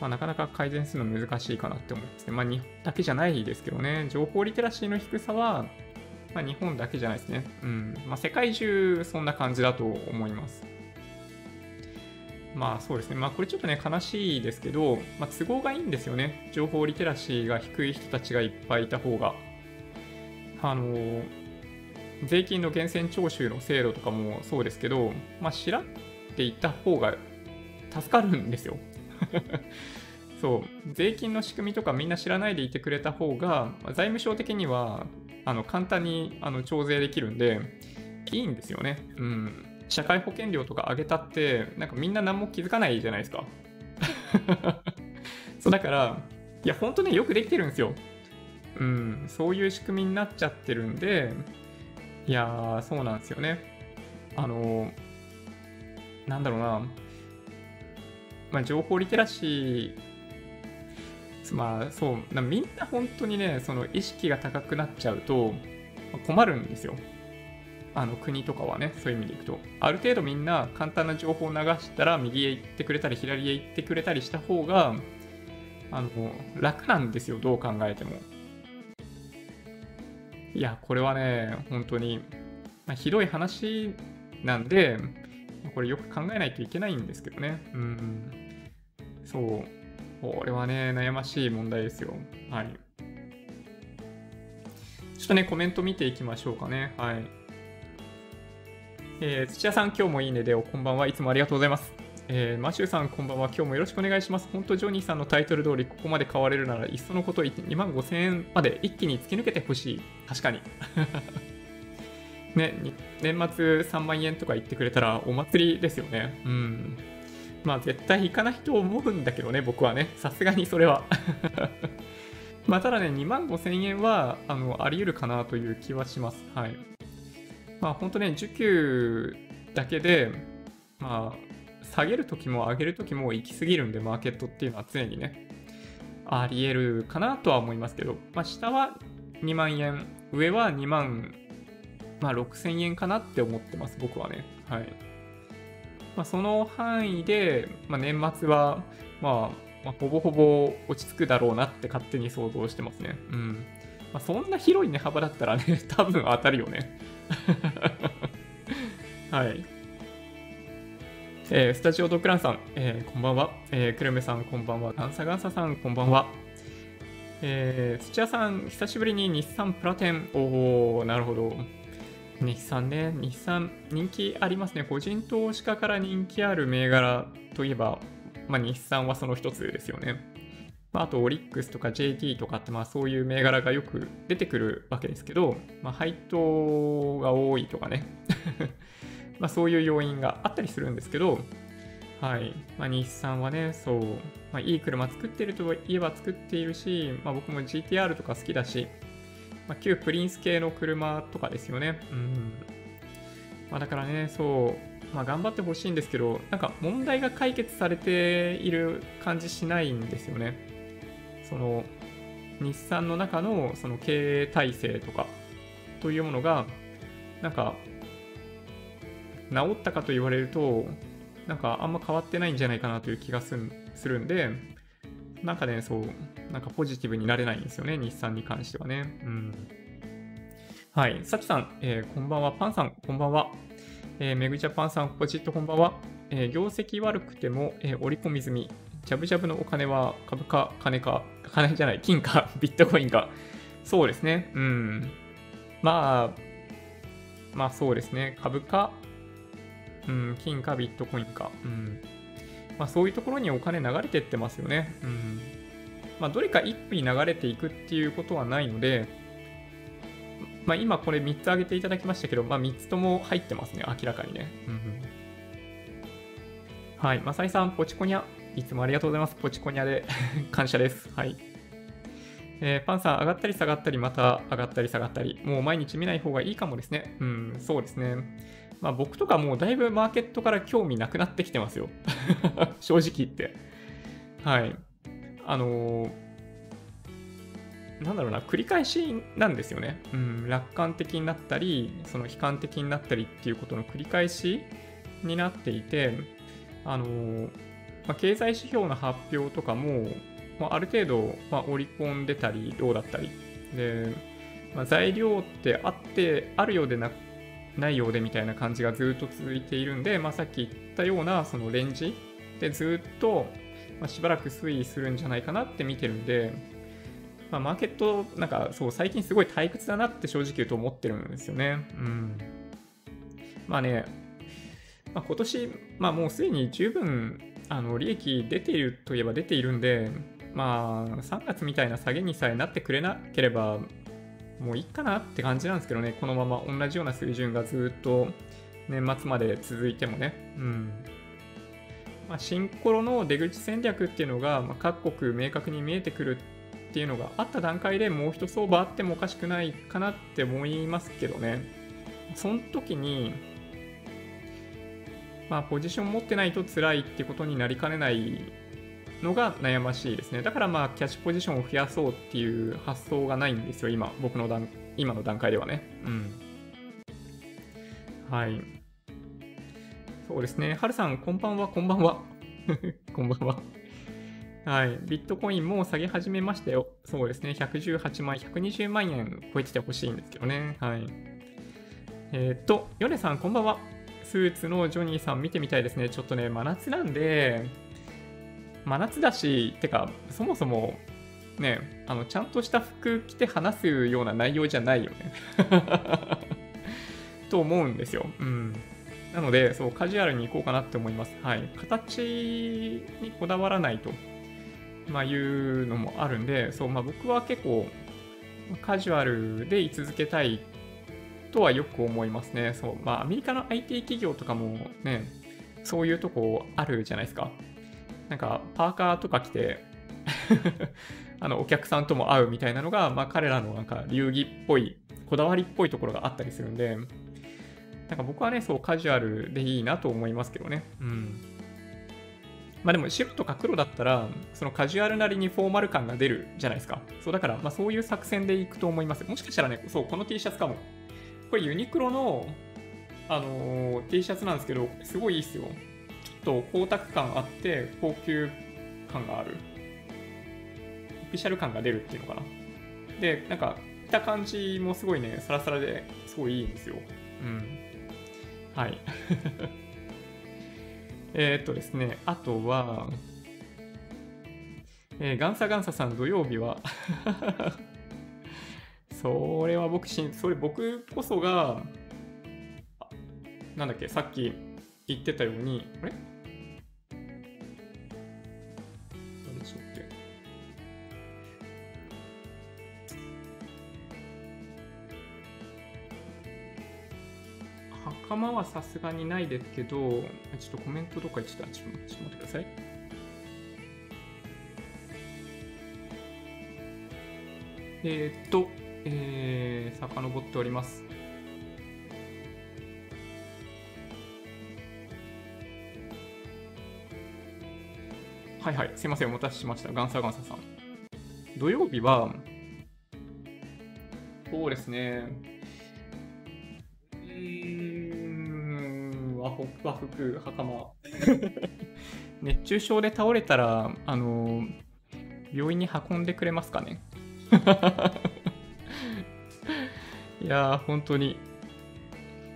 まあ、なかなか改善するの難しいかなって思います。まあ、日本だけじゃないですけどね、情報リテラシーの低さは、まあ、日本だけじゃないですね。うん。まあ、世界中そんな感じだと思います。まあそうですね。まあこれちょっとね、悲しいですけど、まあ、都合がいいんですよね。情報リテラシーが低い人たちがいっぱいいた方が。あの、税金の源泉徴収の制度とかもそうですけど、まあ知らっていた方が助かるんですよ。そう、税金の仕組みとかみんな知らないでいてくれた方が、財務省的にはあの簡単にあの徴税できるんで、いいんですよね。うん。社会保険料とか上げたって、なんかみんな何も気づかないじゃないですか。そうだから、いや、ほんとね、よくできてるんですよ。うん、そういう仕組みになっちゃってるんで、いや、そうなんですよね。あの、なんだろうな、まあ、情報リテラシー、まあそう、みんな本当にね、その意識が高くなっちゃうと困るんですよ。あの国とかはね、そういう意味でいくと。ある程度みんな簡単な情報を流したら右へ行ってくれたり左へ行ってくれたりした方が、あの、楽なんですよ、どう考えても。いや、これはね、本当に、まあ、ひどい話なんで、これよく考えないといけないんですけどね。うん。そう。これはね、悩ましい問題ですよ。はい。ちょっとね、コメント見ていきましょうかね。はい。えー、土屋さん、今日もいいねでお、こんばんは。いつもありがとうございます。えー、マシューさん、こんばんは。今日もよろしくお願いします。本当、ジョニーさんのタイトル通り、ここまで買われるなら、いっそのこと2万5000円まで一気に突き抜けてほしい。確かに。ね、年末3万円とか言ってくれたらお祭りですよね。うん。まあ、絶対行かないと思うんだけどね、僕はね。さすがにそれは。まあ、ただね、2万5000円は、あの、あり得るかなという気はします。はい。まあ本当ね、需給だけで、まあ、下げるときも上げるときも行き過ぎるんで、マーケットっていうのは常にね、あり得るかなとは思いますけど、まあ、下は2万円、上は2万、まあ、6000円かなって思ってます、僕はね。はい。まあ、その範囲で、まあ、年末は、まあ、まあ、ほぼほぼ落ち着くだろうなって勝手に想像してますね。うん。まあ、そんな広い値幅だったらね、多分当たるよね。はい。えー、スタジオドッグランさん、えー、こんばんは。えー、クルメさん、こんばんは。ガンサガンサさん、こんばんは。えー、土屋さん、久しぶりに日産プラテン。おー、なるほど。日産ね、日産、人気ありますね。個人投資家から人気ある銘柄といえば、まあ、日産はその一つですよね。まあ、あとオリックスとか JT とかってまあそういう銘柄がよく出てくるわけですけど、まあ、配当が多いとかね まあそういう要因があったりするんですけど、はい。まあ、日産はね、そう、まあ、いい車作ってるといえば作っているし、まあ、僕も GTR とか好きだし、まあ、旧プリンス系の車とかですよね。うん。まあ、だからね、そう、まあ、頑張ってほしいんですけど、なんか問題が解決されている感じしないんですよね。その日産の中のその経営体制とかというものがなんか治ったかと言われるとなんかあんま変わってないんじゃないかなという気がするんでなんかねそうなんかポジティブになれないんですよね日産に関してはね。うん。はい。さちさん、えー、こんばんは。パンさんこんばんは。えー、メグジャパンさん、ポチッとこんばんは。えー、業績悪くても、えー、織り込み済み。ジャブジャブのお金は株か金か、金じゃない、金か ビットコインか。そうですね。うん。まあ、まあそうですね。株か、うん、金かビットコインか。うん。まあそういうところにお金流れてってますよね。うん。まあどれか一歩に流れていくっていうことはないので、まあ今これ3つ挙げていただきましたけど、まあ3つとも入ってますね。明らかにね。うん、はい。まさいさん、ポチコニャ。いつもありがとうございます。ポチコニャで 感謝です。はい。えー、パンさん、上がったり下がったり、また上がったり下がったり、もう毎日見ない方がいいかもですね。うん、そうですね。まあ僕とかもうだいぶマーケットから興味なくなってきてますよ。正直言って。はい。あのー、なんだろうな、繰り返しなんですよね。うん、楽観的になったり、その悲観的になったりっていうことの繰り返しになっていて、あのー、まあ、経済指標の発表とかも、まあ、ある程度、まあ、織り込んでたり、どうだったり。で、まあ、材料ってあって、あるようでなないようでみたいな感じがずっと続いているんで、まあ、さっき言ったようなそのレンジでずっと、ましばらく推移するんじゃないかなって見てるんで、まあ、マーケット、なんかそう、最近すごい退屈だなって正直言うと思ってるんですよね。うん。まあね、まあ、今年、まあもうすでに十分、あの、利益出ているといえば出ているんで、まあ、3月みたいな下げにさえなってくれなければ、もういいかなって感じなんですけどね、このまま同じような水準がずっと年末まで続いてもね。うん。まあ、新コロの出口戦略っていうのが、まあ、各国明確に見えてくるっていうのがあった段階でもう一相場あってもおかしくないかなって思いますけどね。その時に、まあ、ポジション持ってないと辛いってことになりかねないのが悩ましいですね。だからまあ、キャッシュポジションを増やそうっていう発想がないんですよ、今、僕の段、今の段階ではね。うん。はい。そうですね。はるさん、こんばんは、こんばんは。こんばんは。はい。ビットコインも下げ始めましたよ。そうですね。118万、120万円超えててほしいんですけどね。はい。えー、っと、ヨネさん、こんばんは。スーツのジョニーさん見てみたいですね。ちょっとね、真夏なんで、真夏だし、てか、そもそも、ね、あの、ちゃんとした服着て話すような内容じゃないよね と思うんですよ。うん。なので、そう、カジュアルに行こうかなって思います。はい。形にこだわらないと、まあ、いうのもあるんで、そう、まあ、僕は結構、カジュアルで居続けたいとはよく思いますね。そう、まあ、アメリカの IT 企業とかもね、そういうとこあるじゃないですか。なんかパーカーとか着て あのお客さんとも会うみたいなのが、まあ、彼らのなんか流儀っぽいこだわりっぽいところがあったりするんでなんか僕はねそうカジュアルでいいなと思いますけどね。うん。まあでも白とか黒だったらそのカジュアルなりにフォーマル感が出るじゃないですか。そうだからまあそういう作戦でいくと思います。もしかしたらねそうこの T シャツかも。これユニクロのあのー、T シャツなんですけどすごいいいっすよ。と光沢感あって高級感がある。オフィシャル感が出るっていうのかな。でなんか着た感じもすごいねサラサラですごいいいんですよ。うん。はい。えっとですねあとはえー、ガンサガンサさん土曜日は それは僕しそれ僕こそがなんだっけさっき言ってたようにあれ？袴はさすがにないですけど、ちょっとコメントどっかちょっと、ちょっと待ってください。えー、っと、えー、遡っております。はいはい、すいません、お待たせしました。ガンサーガンサさん。土曜日は、そうですね、うーん、和服和服、袴。熱中症で倒れたら、あの病院に運んでくれますかねいや、本当に。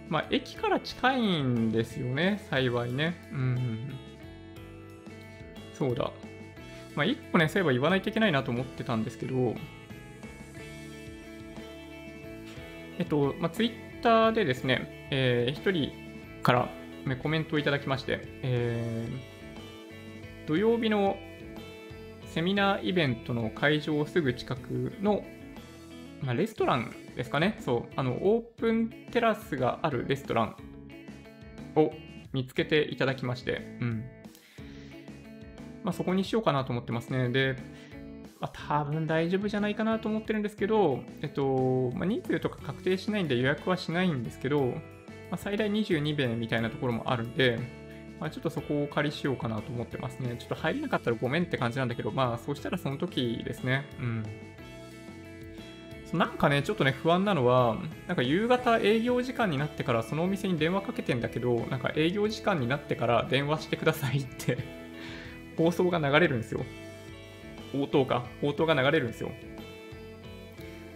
まあ、駅から近いんですよね、幸いね。うん。そうだ。まあ、1個ね、そういえば言わないといけないなと思ってたんですけど、えっと、まあ、ツイッターでですね、えー、1人から、ね、コメントをいただきまして、えー、土曜日のセミナーイベントの会場すぐ近くの、まあ、レストランですかね、そう、あの、オープンテラスがあるレストランを見つけていただきまして、うん。まあ、そこにしようかなと思ってますね。で、まあ、多分大丈夫じゃないかなと思ってるんですけど、えっと、まあ、人数とか確定しないんで予約はしないんですけど、まあ、最大22名みたいなところもあるんで、まあ、ちょっとそこをお借りしようかなと思ってますね。ちょっと入れなかったらごめんって感じなんだけど、まあ、そうしたらその時ですね。うん。なんかね、ちょっとね、不安なのは、なんか夕方営業時間になってからそのお店に電話かけてんだけど、なんか営業時間になってから電話してくださいって放送が流れるんですよ。応答か。応答が流れるんですよ。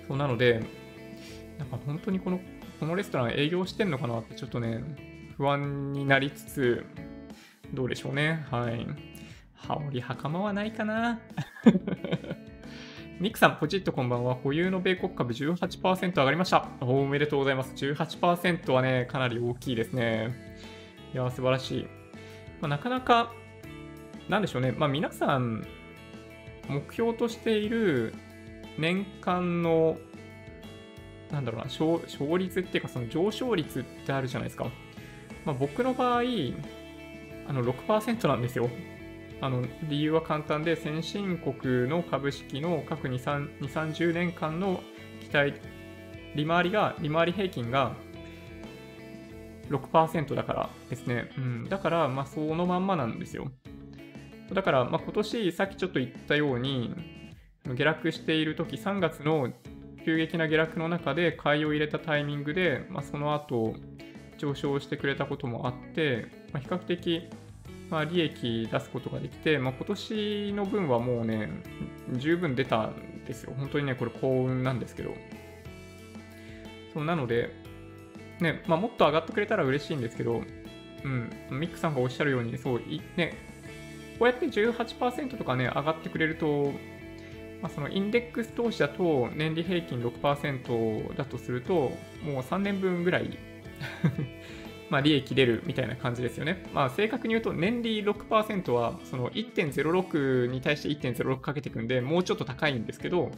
そうなので、なんか本当にこの、このレストラン営業してんのかなってちょっとね、不安になりつつ、どうでしょうね。はい。羽織袴はないかな。ミクさん、ポチッとこんばんは。保有の米国株18%上がりました。おめでとうございます。18%はね、かなり大きいですね。いや、素晴らしい。まあ、なかなか、なんでしょうね。まあ、皆さん、目標としている年間の、なんだろうな、勝率っていうか、その上昇率ってあるじゃないですか。まあ、僕の場合、あの6%なんですよ。あの理由は簡単で、先進国の株式の各2、2 30年間の期待、利回りが、利回り平均が6%だからですね。うん、だから、まあ、そのまんまなんですよ。だから、まあ、今年、さっきちょっと言ったように、下落している時3月の急激な下落の中で買いを入れたタイミングで、まあ、その後上昇してくれたこともあって、まあ、比較的、まあ、利益出すことができて、まあ、今年の分はもうね、十分出たんですよ。本当にね、これ幸運なんですけど。そうなので、ね、まあ、もっと上がってくれたら嬉しいんですけど、うん、ミックさんがおっしゃるように、そう、ね、こうやって18%とかね、上がってくれると、まあ、そのインデックス投資だと年利平均6%だとすると、もう3年分ぐらいまあ利益出るみたいな感じですよね。まあ正確に言うと年利6%はその1.06に対して1.06かけていくんで、もうちょっと高いんですけど、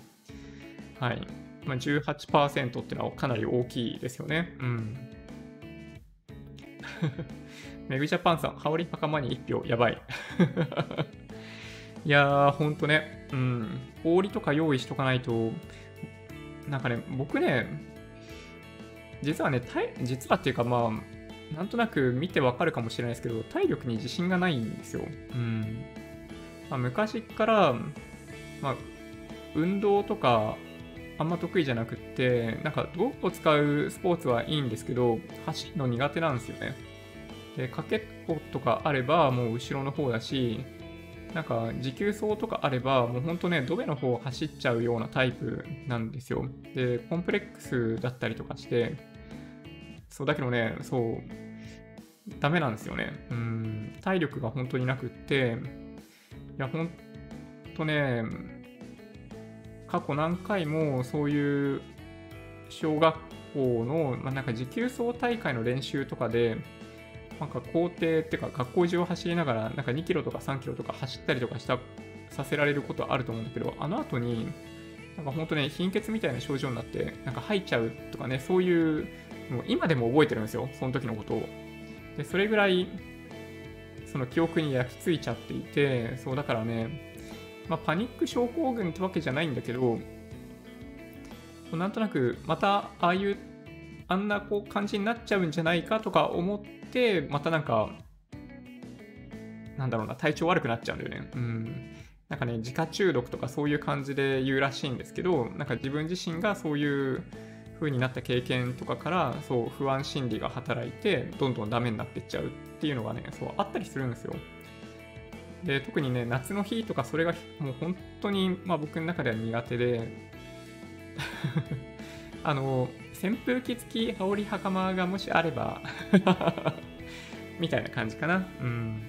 はい。まあ、18%っていうのはかなり大きいですよね。うん。メグジャパンさん、羽織パカマに1票、やばい。いやー、ほんとね、うん、氷とか用意しとかないと、なんかね、僕ね、実はね、実はっていうかまあ、なんとなく見てわかるかもしれないですけど、体力に自信がないんですよ。うん。まあ、昔から、まあ、運動とか、あんま得意じゃなくって、なんか道具を使うスポーツはいいんですけど、走るの苦手なんですよね。で、かけっことかあればもう後ろの方だし、なんか持久走とかあればもうほんとね、ドベの方を走っちゃうようなタイプなんですよ。で、コンプレックスだったりとかして、そうだけどね、そう、ダメなんですよね。うん、体力が本当になくって、いや、ほんとね、過去何回もそういう小学校の、まあ、なんか持久走大会の練習とかで、なんか校庭っていうか学校中を走りながらなんか2キロとか3キロとか走ったりとかしたさせられることあると思うんだけどあの後になんか本当ね貧血みたいな症状になってなんか吐いちゃうとかねそういうもう今でも覚えてるんですよその時のことをでそれぐらいその記憶に焼き付いちゃっていてそうだからねまあ、パニック症候群ってわけじゃないんだけどなんとなくまたああいうあんなこう感じになっちゃうんじゃないかとか思って、またなんか、なんだろうな、体調悪くなっちゃうんだよね。うん。なんかね、自家中毒とかそういう感じで言うらしいんですけど、なんか自分自身がそういう風になった経験とかから、そう、不安心理が働いて、どんどんダメになってっちゃうっていうのがね、そう、あったりするんですよ。で、特にね、夏の日とかそれがもう本当に、まあ僕の中では苦手で、あの、扇風機付き羽織袴がもしあれば みたいな感じかな。うん。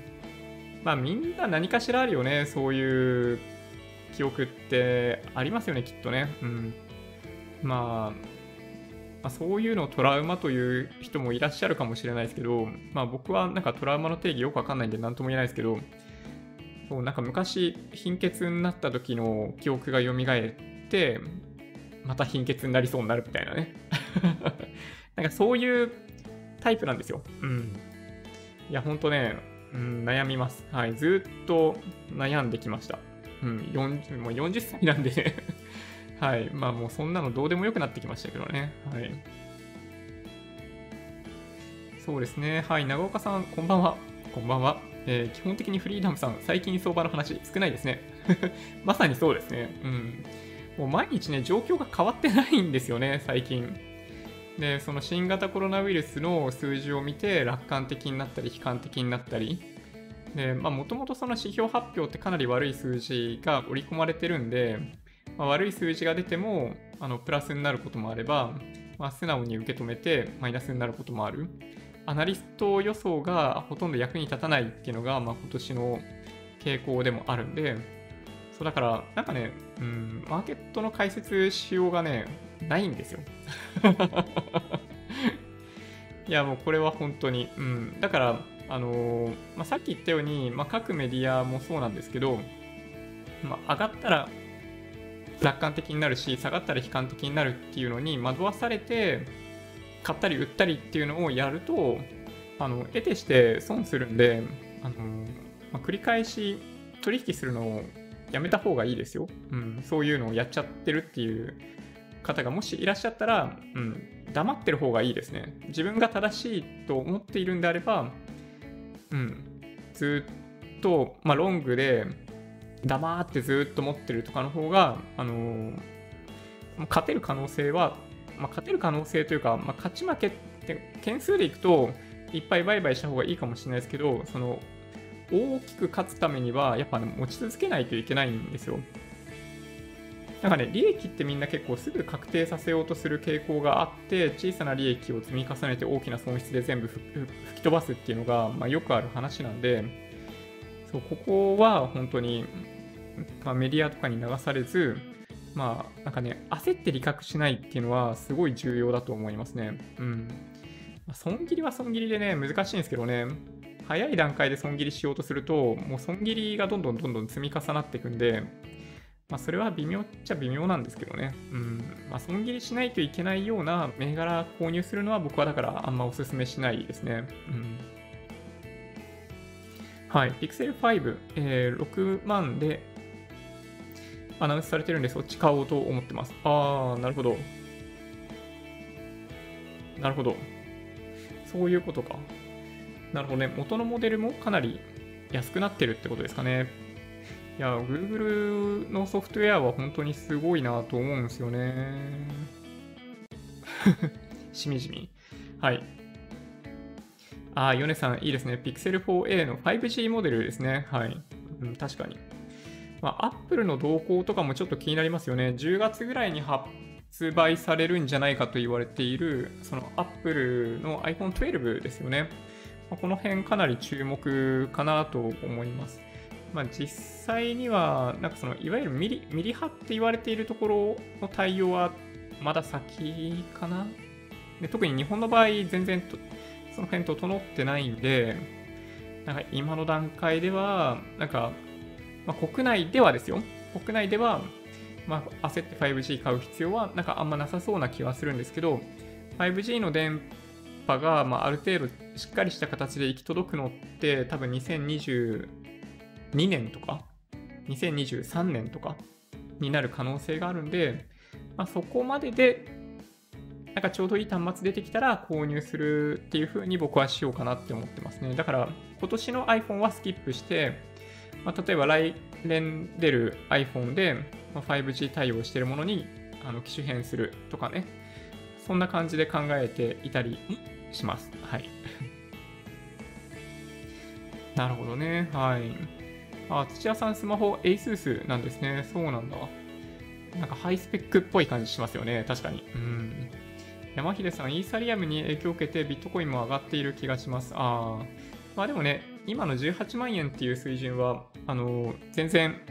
まあみんな何かしらあるよね。そういう記憶ってありますよね、きっとね。うん。まあ、まあ、そういうのをトラウマという人もいらっしゃるかもしれないですけど、まあ僕はなんかトラウマの定義よくわかんないんで何とも言えないですけど、そうなんか昔貧血になった時の記憶が蘇ってまた貧血になりそうになるみたいなね なんかそういうタイプなんですよ。うん。いや、ほんとね、うん、悩みます。はい。ずっと悩んできました。うん、40もう40歳なんではい。まあもうそんなのどうでもよくなってきましたけどね。はい。そうですね。はい。長岡さん、こんばんは。こんばんは。えー、基本的にフリーダムさん、最近相場の話少ないですね。まさにそうですね。うん。もう毎日ね、状況が変わってないんですよね、最近。で、その新型コロナウイルスの数字を見て、楽観的になったり、悲観的になったり。で、まあ、もともとその指標発表ってかなり悪い数字が織り込まれてるんで、まあ、悪い数字が出ても、あの、プラスになることもあれば、まあ、素直に受け止めて、マイナスになることもある。アナリスト予想がほとんど役に立たないっていうのが、まあ、今年の傾向でもあるんで、そうだから、なんかね、うん、マーケットの解説しようがね、ないんですよ。いや、もうこれは本当に、うん、だから、あのー、まあ、さっき言ったように、まあ、各メディアもそうなんですけど、まあ、上がったら楽観的になるし、下がったら悲観的になるっていうのに惑わされて、買ったり売ったりっていうのをやると、あの、得てして損するんで、あの、まあ、繰り返し取引するのをやめた方がいいですよ。うん、そういうのをやっちゃってるっていう方がもしいらっしゃったら、うん、黙ってる方がいいですね。自分が正しいと思っているんであれば、うん、ずっと、まあ、ロングで黙ってずっと持ってるとかの方が、あのー、勝てる可能性はまあ、勝てる可能性というか、まあ、勝ち負けって件数でいくといっぱい売買した方がいいかもしれないですけどその大きく勝つためにはやっぱ、ね、持ち続けないといけないんですよ。なんかね、利益ってみんな結構すぐ確定させようとする傾向があって、小さな利益を積み重ねて大きな損失で全部吹き飛ばすっていうのが、まあ、よくある話なんで、そうここは本当に、まあ、メディアとかに流されず、まあ、なんかね、焦って利確しないっていうのはすごい重要だと思いますね。うん。まあ、損切りは損切りでね、難しいんですけどね、早い段階で損切りしようとすると、もう損切りがどんどんどんどん積み重なっていくんで、まあ、それは微妙っちゃ微妙なんですけどね。うん。まあ、損切りしないといけないような銘柄購入するのは僕はだからあんまおすすめしないですね。うん。はい。Pixel 5、えー、6万でアナウンスされてるんで、そっち買おうと思ってます。あー、なるほど。なるほど。そういうことか。なるほどね。元のモデルもかなり安くなってるってことですかね。いや、Google のソフトウェアは本当にすごいなと思うんですよね。しみじみ。はい。あ、ヨネさん、いいですね。Pixel 4a の 5G モデルですね。はい。うん、確かに。まあ、Apple の動向とかもちょっと気になりますよね。10月ぐらいに発売されるんじゃないかと言われている、その Apple の iPhone12 ですよね。まあ、この辺かなり注目かなと思います。まあ、実際には、なんかその、いわゆるミリミリ波って言われているところの対応はまだ先かな？で特に日本の場合、全然その辺整ってないんで、なんか今の段階では、なんかまあ、国内ではですよ。国内では、まあ、焦って 5G 買う必要はなんかあんまなさそうな気はするんですけど、5G の電波が、まあ、ある程度しっかりした形で行き届くのって多分2022年とか2023年とかになる可能性があるんで、まあ、そこまででなんかちょうどいい端末出てきたら購入するっていう風に僕はしようかなって思ってますね。だから今年の iPhone はスキップして、まあ、例えば来年出る iPhone で、ま 5G 対応してるものにあの機種変するとかね、そんな感じで考えていたりします。はい。なるほどね。はい。あ、土屋さんスマホ ASUS なんですね。そうなんだ。なんかハイスペックっぽい感じしますよね。確かに。うん。山秀さん、イーサリアムに影響を受けてビットコインも上がっている気がします。あ。まあでもね、今の18万円っていう水準は、あの、全然、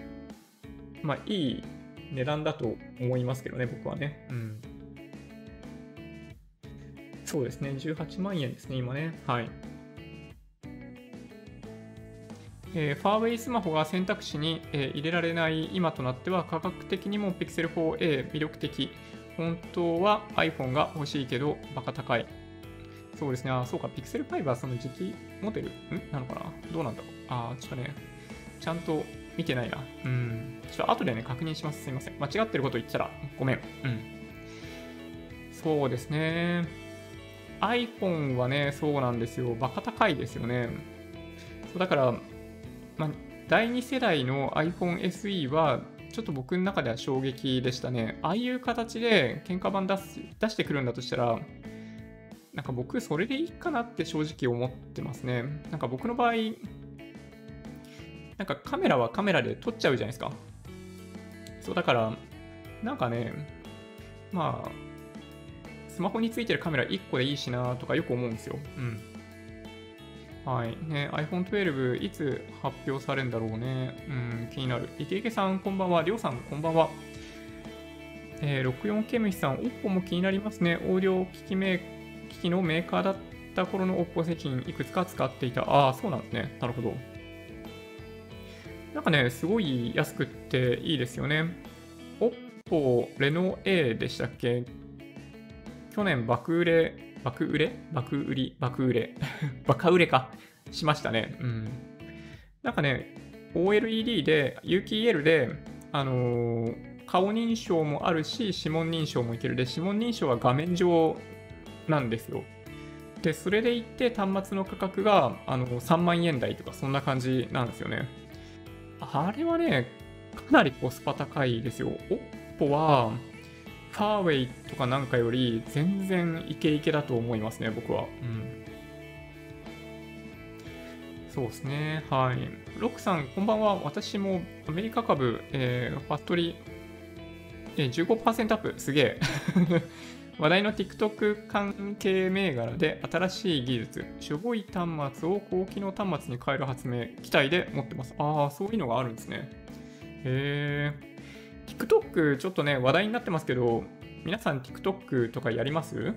まあ、いい値段だと思いますけどね、僕はね。うん。そうですね、18万円ですね、今ね。はい。えー、ファーウェイスマホが選択肢に、えー、入れられない今となっては価格的にも Pixel 4a 魅力的。本当は iPhone が欲しいけどバカ高い。そうですね。あ、そうか。Pixel 5はその時期モデル？ん？なのかな？どうなんだろうあ、ちょっとね、ちゃんと見てないな。うん。ちょっと後でね、確認します。すいません。間違ってること言ったらごめん。うん。そうですね。iPhone はね、そうなんですよ。バカ高いですよね。そうだから、まあ、第2世代の iPhone SE は、ちょっと僕の中では衝撃でしたね。ああいう形で喧嘩版出す出してくるんだとしたら、なんか僕それでいいかなって正直思ってますね。なんか僕の場合、なんかカメラはカメラで撮っちゃうじゃないですか。そうだから、なんかね、まあ、スマホについてるカメラ1個でいいしなとかよく思うんですよ。うん。はい。ね、iPhone 12いつ発表されるんだろうね。うん、気になる。イケイケさん、こんばんは。りょうさん、こんばんは。えー、64K 虫さん、OPPO も気になりますね。オーディオ機器メ機器のメーカーだった頃の OPPO 製品、いくつか使っていた。ああ、そうなんですね。なるほど。なんかね、すごい安くっていいですよね。OPPO レノ A でしたっけ？去年爆売れ爆売れ？爆売り？爆売れ？バカ売れか？しましたね。うん。なんかね、OLED で、有機 EL で、あのー、顔認証もあるし、指紋認証もいけるで、指紋認証は画面上なんですよ。で、それでいって端末の価格があの3万円台とかそんな感じなんですよね。あれはね、かなりコスパ高いですよ。OPPO は、ファーウェイとかなんかより全然イケイケだと思いますね、僕は。うん。そうですね。はい。ロックさん、こんばんは。私もアメリカ株、えー、ファットリー、え、15%アップ。すげえ。話題の TikTok 関係銘柄で新しい技術、しょぼい端末を高機能端末に変える発明、期待で持ってます。ああ、そういうのがあるんですね。へえ。TikTok ちょっとね、話題になってますけど、皆さん TikTok とかやります？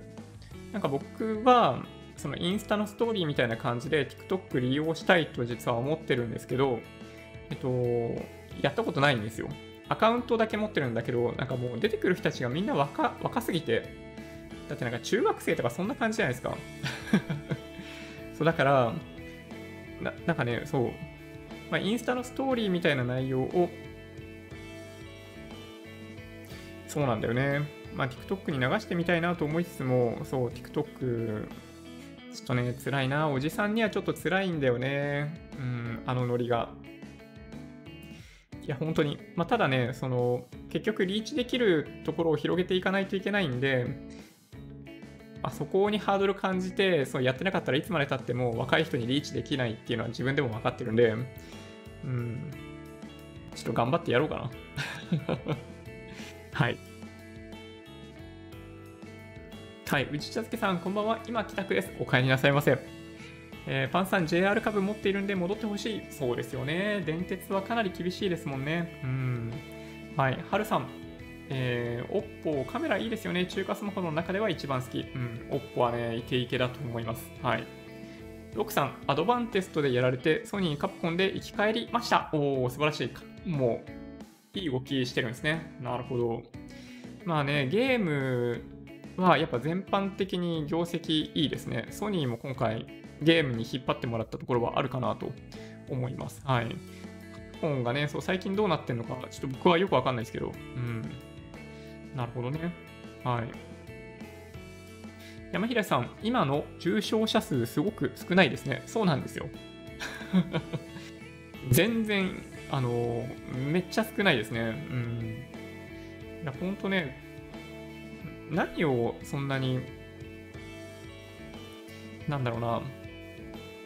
なんか僕は、そのインスタのストーリーみたいな感じで TikTok 利用したいと実は思ってるんですけど、えっと、やったことないんですよ。アカウントだけ持ってるんだけど、なんかもう出てくる人たちがみんな若若すぎて、だってなんか中学生とかそんな感じじゃないですか。そうだから、ななんかね、そう、まあ、インスタのストーリーみたいな内容をそうなんだよね。まあ、TikTok に流してみたいなと思いつつも、そう、TikTok、ちょっとね、辛いな。おじさんにはちょっと辛いんだよね。うん、あのノリが。いや、本当に。まあ、ただね、その、結局リーチできるところを広げていかないといけないんで、あそこにハードル感じて、そうやってなかったらいつまでたっても若い人にリーチできないっていうのは自分でも分かってるんで、うん、ちょっと頑張ってやろうかな。はい。はい、内茶漬さん、こんばんは。今、帰宅です。お帰りなさいませ。えー、パンさん、JR 株持っているんで戻ってほしい。そうですよね。電鉄はかなり厳しいですもんね。うん。はい、はるさん。えー、OPPO カメラいいですよね。中華スマホの中では一番好き。うん、OPPO はね、イケイケだと思います。はい。ロックさん、アドバンテストでやられて、ソニー、カプコンで生き返りました。おー、素晴らしい。もう、いい動きしてるんですね。なるほど。まあね、ゲームはやっぱ全般的に業績いいですね。ソニーも今回ゲームに引っ張ってもらったところはあるかなと思います。はい。本がね、そう最近どうなってんのか、ちょっと僕はよくわかんないですけど、うん。なるほどね。はい。山平さん、今の重症者数すごく少ないですね。そうなんですよ。全然あのめっちゃ少ないですね。うん。いや、ほんとね、何をそんなに、なんだろうな、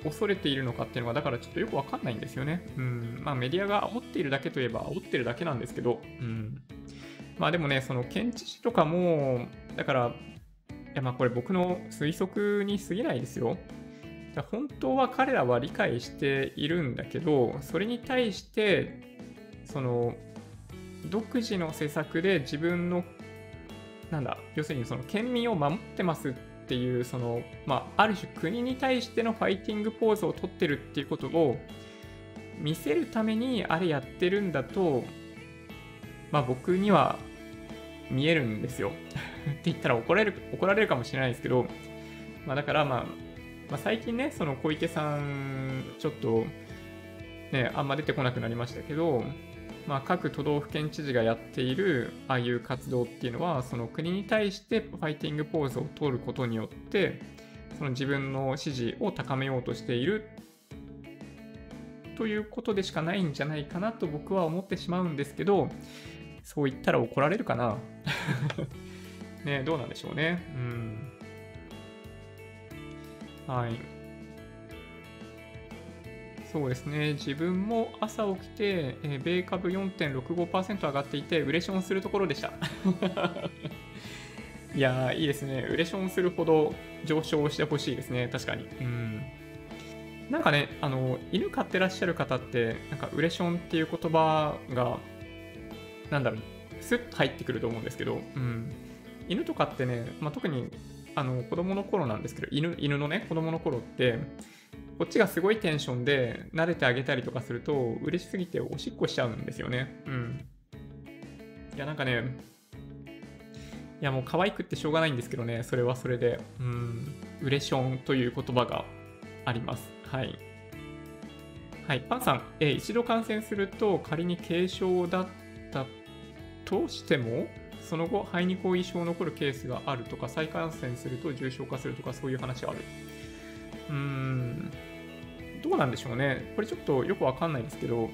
恐れているのかっていうのが、だからちょっとよくわかんないんですよね。うん。まあメディアが煽っているだけといえば煽ってるだけなんですけど、うん。まあでもね、その県知事とかも、だから、いやまあこれ僕の推測に過ぎないですよ。本当は彼らは理解しているんだけど、それに対して、その、独自の施策で自分の、なんだ、要するにその県民を守ってますっていう、その、まあ、ある種国に対してのファイティングポーズを取ってるっていうことを見せるためにあれやってるんだと、まあ僕には見えるんですよ。って言ったら怒られる怒られるかもしれないですけど、まあ、だからまあ、まあ、最近ね、その小池さん、ちょっと、ね、あんま出てこなくなりましたけど、まあ、各都道府県知事がやっているああいう活動っていうのは、その国に対してファイティングポーズを取ることによって、その自分の支持を高めようとしているということでしかないんじゃないかなと僕は思ってしまうんですけど、そう言ったら怒られるかな ねどうなんでしょうね。うん。はい。そうですね。自分も朝起きて、えー、米株4.65%上がっていて、ウレションするところでした。いや、いいですね。ウレションするほど上昇してほしいですね。確かに。うん。なんかね、あの、犬飼ってらっしゃる方って、なんか、ウレションっていう言葉が、なんだろう、スッと入ってくると思うんですけど、うん。犬とかってね、まあ、特にあの子供の頃なんですけど犬、犬のね、子供の頃って、こっちがすごいテンションで撫でてあげたりとかすると、嬉しすぎておしっこしちゃうんですよね。うん。いや、なんかね、いや、もう可愛くってしょうがないんですけどね、それはそれで、うん、ウレションという言葉があります。はい。はい、パンさん、えー、一度感染すると仮に軽症だったとしても、その後、肺に後遺症が残るケースがあるとか、再感染すると重症化するとか、そういう話がある。うーん、どうなんでしょうね。これちょっとよくわかんないんですけど、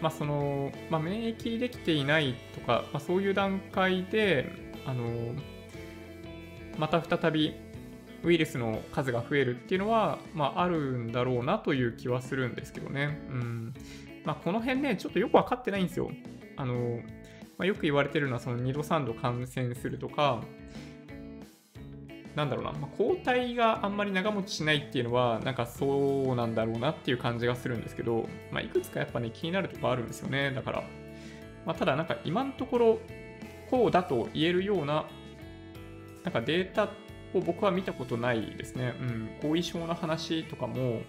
まあ、その、まあ、免疫できていないとか、まあ、そういう段階で、あの、また再びウイルスの数が増えるっていうのは、まあ、あるんだろうなという気はするんですけどね。うん。まあ、この辺ね、ちょっとよく分かってないんですよ。あの、まあ、よく言われてるのはその2度3度感染するとか、なんだろうな、まあ、抗体があんまり長持ちしないっていうのは、なんかそうなんだろうなっていう感じがするんですけど、まあ、いくつかやっぱね、気になるとこあるんですよね。だから、まあ、ただなんか今のところ、こうだと言えるような、なんかデータを僕は見たことないですね。うん、後遺症の話とかも、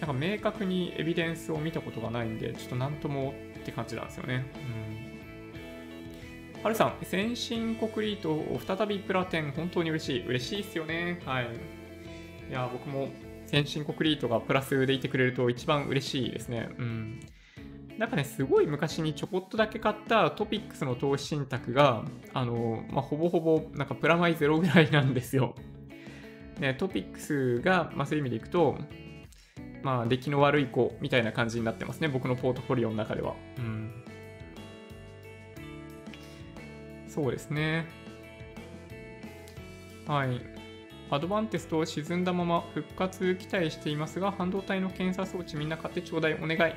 なんか明確にエビデンスを見たことがないんで、ちょっとなんともって感じなんですよね。うんはるさん、先進コクリートを再びプラテン、本当に嬉しい。嬉しいっすよね。はい。いや、僕も先進コクリートがプラスでいてくれると一番嬉しいですね。うん。なんかね、すごい昔にちょこっとだけ買ったトピックスの投資信託が、あの、まあ、ほぼほぼ、なんかプラマイゼロぐらいなんですよ。ね、トピックスが、まあ、そういう意味でいくと、まあ、出来の悪い子みたいな感じになってますね、僕のポートフォリオの中では。うん。そうですね。はい。アドバンテスト沈んだまま復活期待していますが、半導体の検査装置みんな買ってちょうだいお願い。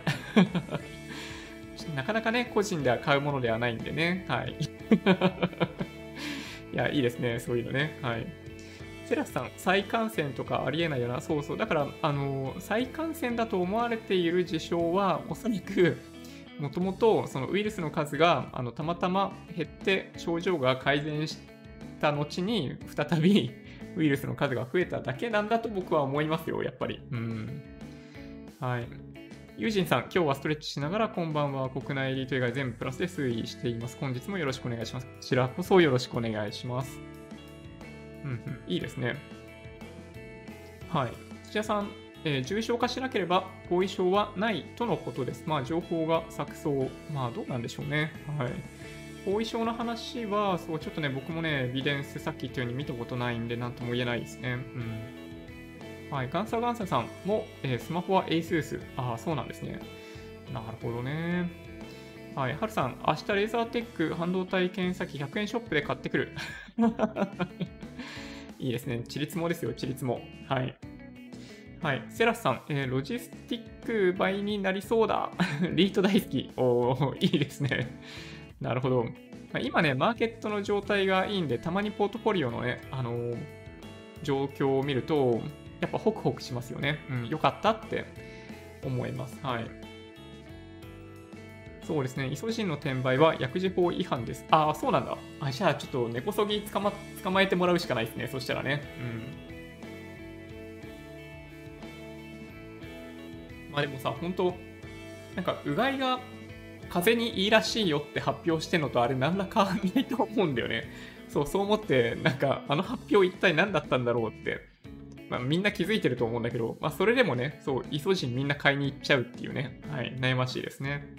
なかなかね、個人では買うものではないんでね。はい。いや、いいですね、そういうのね。はい。セラスさん、再感染とかありえないよな。そうそう。だから、あの、再感染だと思われている事象は、おそらく、もともとそのウイルスの数があのたまたま減って症状が改善した後に再び ウイルスの数が増えただけなんだと僕は思いますよ、やっぱり。うん。はい。ユージンさん、今日はストレッチしながら、こんばんは。国内リート以外全部プラスで推移しています。本日もよろしくお願いします。こちらこそよろしくお願いします。うんうん、いいですね。はい。土屋さん、えー、重症化しなければ後遺症はないとのことです。まあ、情報が錯綜。まあ、どうなんでしょうね。はい。後遺症の話は、そう、ちょっとね、僕もね、エビデンスさっき言ったように見たことないんで、なんとも言えないですね。うん。はい。ガンサガンサさんも、えー、スマホは ASUS。ああ、そうなんですね。なるほどね。はい。はるさん、明日レーザーテック半導体検査機100円ショップで買ってくる。いいですね。ちりつもですよ、ちりつも。はい。はい。セラスさん、えー、ロジスティック倍になりそうだ。リート大好き。お、いいですね。なるほどま。今ね、マーケットの状態がいいんで、たまにポートフォリオのね、あのー、状況を見ると、やっぱホクホクしますよね。うん、よかったって思います。はい。そうですね、イソジンの転売は薬事法違反です。ああ、そうなんだ。あじゃあ、ちょっと根こそぎ捕ま捕まえてもらうしかないですね、そしたらね。うん。まあでもさ、本当なんか、うがいが風にいいらしいよって発表してんのとあれ何ら変わんないと思うんだよね。そう、そう思って、なんか、あの発表一体何だったんだろうって、まあ、みんな気づいてると思うんだけど、まあ、それでもね、そう、イソジンみんな買いに行っちゃうっていうね、はい、悩ましいですね。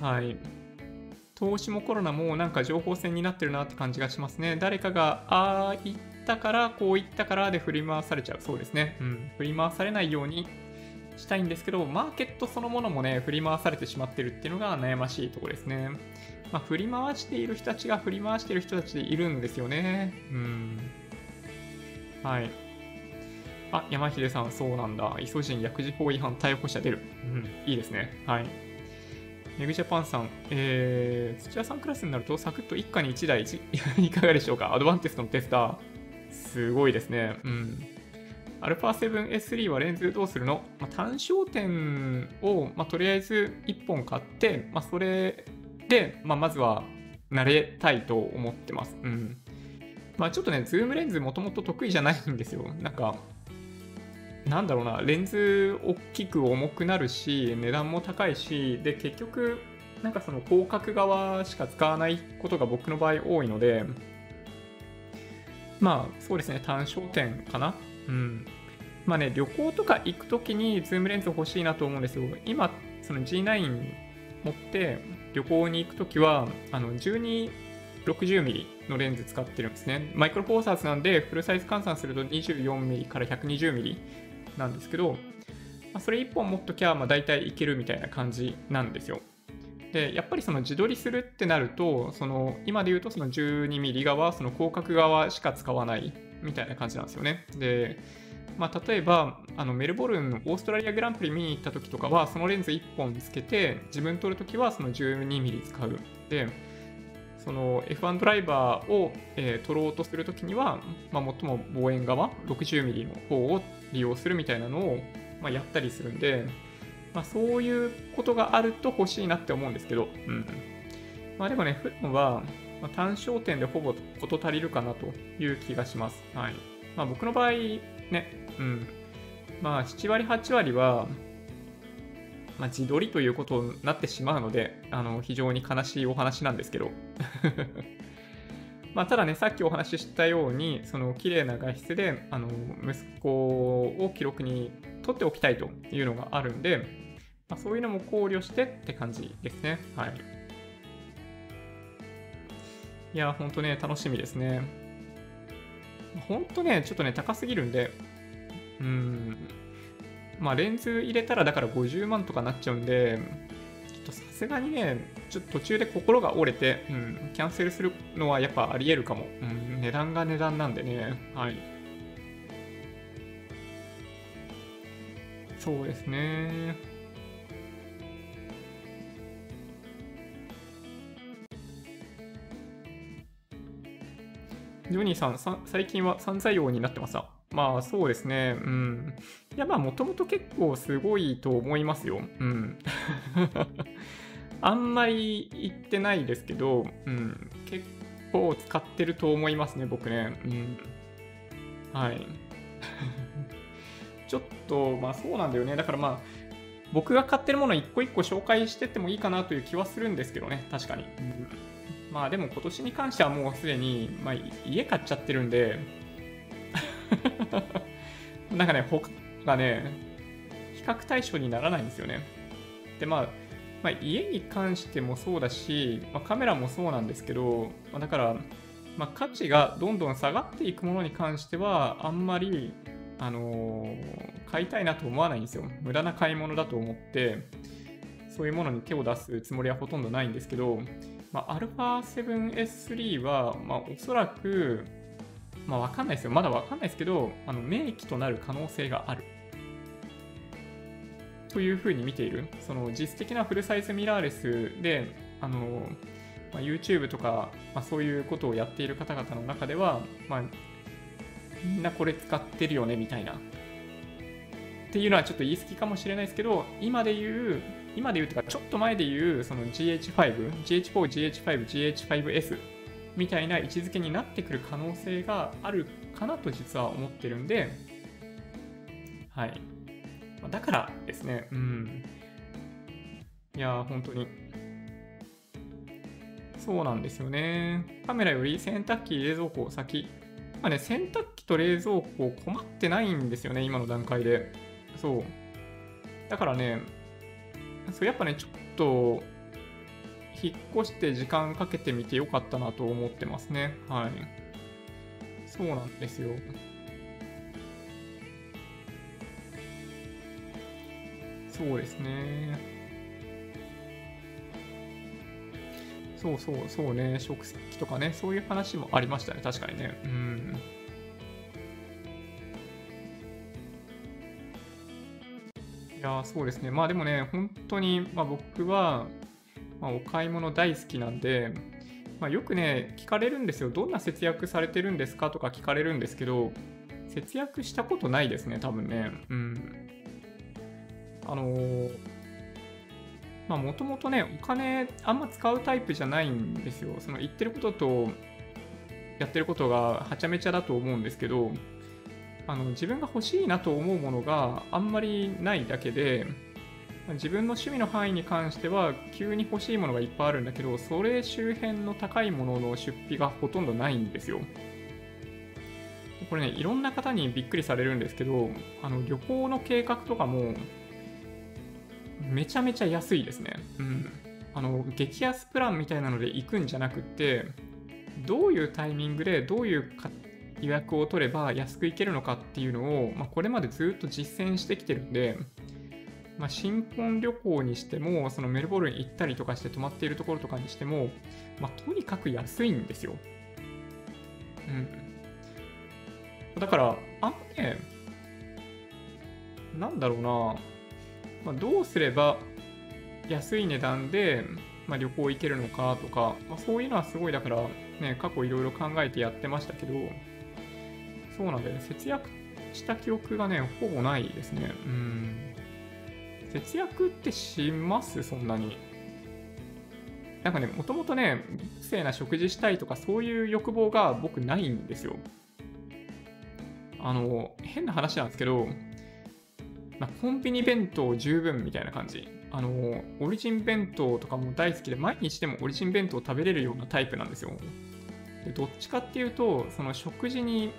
はい。投資もコロナもなんか情報戦になってるなって感じがしますね。誰かが、ああ、言ったから、こう言ったからで振り回されちゃう。そうですね。うん。振り回されないようにしたいんですけど、マーケットそのものもね、振り回されてしまってるっていうのが悩ましいところですね。まあ、振り回している人たちが振り回している人たちでいるんですよね。うん。はい。あ、山秀さん、そうなんだ。イソジン薬事法違反逮捕者出る。うん、いいですね。はい。メグジャパンさん、えー、土屋さんクラスになるとサクッと一家に1台いかがでしょうか？アドバンテストのテスター。すごいですね。うん。α7S3 はレンズどうするの、まあ、単焦点を、まあ、とりあえず1本買って、まあ、それで、まあ、まずは慣れたいと思ってます。うん。まあちょっとね、ズームレンズもともと得意じゃないんですよ。なんか、なんだろうな、レンズ大きく重くなるし、値段も高いし、で、結局、なんかその広角側しか使わないことが僕の場合多いので、まあそうですね、単焦点かな。うん。まあね、旅行とか行くときにズームレンズ欲しいなと思うんですよ。今、その G9 持って旅行に行くときは、あの、12、60mm のレンズ使ってるんですね。マイクロフォーサーズなんで、フルサイズ換算すると 24mm から 120mm なんですけど、まあ、それ1本持っときゃ、まあ、大体いけるみたいな感じなんですよ。で、やっぱりその自撮りするってなると、その今で言うとその 12mm 側、その広角側しか使わないみたいな感じなんですよね。で、まあ、例えばあのメルボルンのオーストラリアグランプリ見に行った時とかはそのレンズ1本つけて自分撮るときはその 12mm 使う。でその F1 ドライバーを、えー、取ろうとするときには、まあ、最も望遠側 60mm の方を利用するみたいなのを、まあ、やったりするんで、まあ、そういうことがあると欲しいなって思うんですけど、うん。まあでもね、普段は、ま、単焦点でほぼ事足りるかなという気がします。はい。まあ僕の場合、ね、うん。まあ7割、8割は、まあ、自撮りということになってしまうので、あの非常に悲しいお話なんですけど。まあ、ただね、さっきお話ししたように、その綺麗な画質であの息子を記録に取っておきたいというのがあるんで、まあ、そういうのも考慮してって感じですね。はい。いや、ほんとね、楽しみですね。ほんとね、ちょっとね、高すぎるんで、うん、まあ、レンズ入れたらだから50万とかなっちゃうんで、ちょっとさすがにね、ちょっと途中で心が折れて、うん、キャンセルするのはやっぱあり得るかも。うん、値段が値段なんでね、はい。そうですね。ジョニーさん、さ最近は散財王になってますかまあそうですね。うん。いやまあもともと結構すごいと思いますよ。うん。あんまり言ってないですけど、うん。結構使ってると思いますね、僕ね。うん。はい。ちょっと、まあそうなんだよね。だからまあ、僕が買ってるもの一個一個紹介してってもいいかなという気はするんですけどね、確かに。うん、まあでも今年に関してはもうすでに、まあ、家買っちゃってるんで、なんかね、他がね、比較対象にならないんですよね。で、まあ、まあ、家に関してもそうだし、まあ、カメラもそうなんですけど、まあ、だから、まあ、価値がどんどん下がっていくものに関しては、あんまり、あのー、買いたいなと思わないんですよ。無駄な買い物だと思って、そういうものに手を出すつもりはほとんどないんですけど、まあ、α7S3 は、まあ、おそらく、まあわかんないですよ。まだわかんないですけど、あの、名機となる可能性がある。というふうに見ている。その実質的なフルサイズミラーレスで、あの、まあ、YouTube とか、まあ、そういうことをやっている方々の中では、まあ、みんなこれ使ってるよねみたいな。っていうのはちょっと言い過ぎかもしれないですけど、今で言う、今で言うとか、ちょっと前で言う、その GH5、GH4、GH5、GH5S みたいな位置づけになってくる可能性があるかなと実は思ってるんで、はい。だからですね、うん。いや、本当に。そうなんですよね。カメラより洗濯機、冷蔵庫先。まあね、洗濯機と冷蔵庫困ってないんですよね、今の段階で。そう。だからね、そうやっぱね、ちょっと、引っ越して時間かけてみてよかったなと思ってますね。はい。そうなんですよ。そうですね。そうそうそうね、食器とかね、そういう話もありましたね、確かにね。うん。いやそうですね。まあでもね、本当に、まあ、僕は、まあ、お買い物大好きなんで、まあ、よくね、聞かれるんですよ。どんな節約されてるんですかとか聞かれるんですけど、節約したことないですね、多分ね。うん。あのーまあもともとね、お金あんま使うタイプじゃないんですよ。その言ってることとやってることがはちゃめちゃだと思うんですけど、あの自分が欲しいなと思うものがあんまりないだけで、自分の趣味の範囲に関しては急に欲しいものがいっぱいあるんだけど、それ周辺の高いものの出費がほとんどないんですよ。これね、いろんな方にびっくりされるんですけど、あの旅行の計画とかもめちゃめちゃ安いですね。うん。あの、激安プランみたいなので行くんじゃなくって、どういうタイミングでどういう予約を取れば安く行けるのかっていうのを、まあ、これまでずっと実践してきてるんで、まあ、新婚旅行にしても、そのメルボルン行ったりとかして泊まっているところとかにしても、まあ、とにかく安いんですよ。うん。だから、あんまね、なんだろうな、まあ、どうすれば安い値段で、まあ、旅行行けるのかとか、まあ、そういうのはすごいだからね、過去いろいろ考えてやってましたけど、そうなんだよね、節約した記憶がね、ほぼないですね。うん。節約ってします？そんなに。なんかね、もともとね、不正な食事したいとかそういう欲望が僕ないんですよ。あの、変な話なんですけど、まあ、コンビニ弁当十分みたいな感じ。あの、オリジン弁当とかも大好きで、毎日でもオリジン弁当食べれるようなタイプなんですよ。でどっちかっていうと、その食事に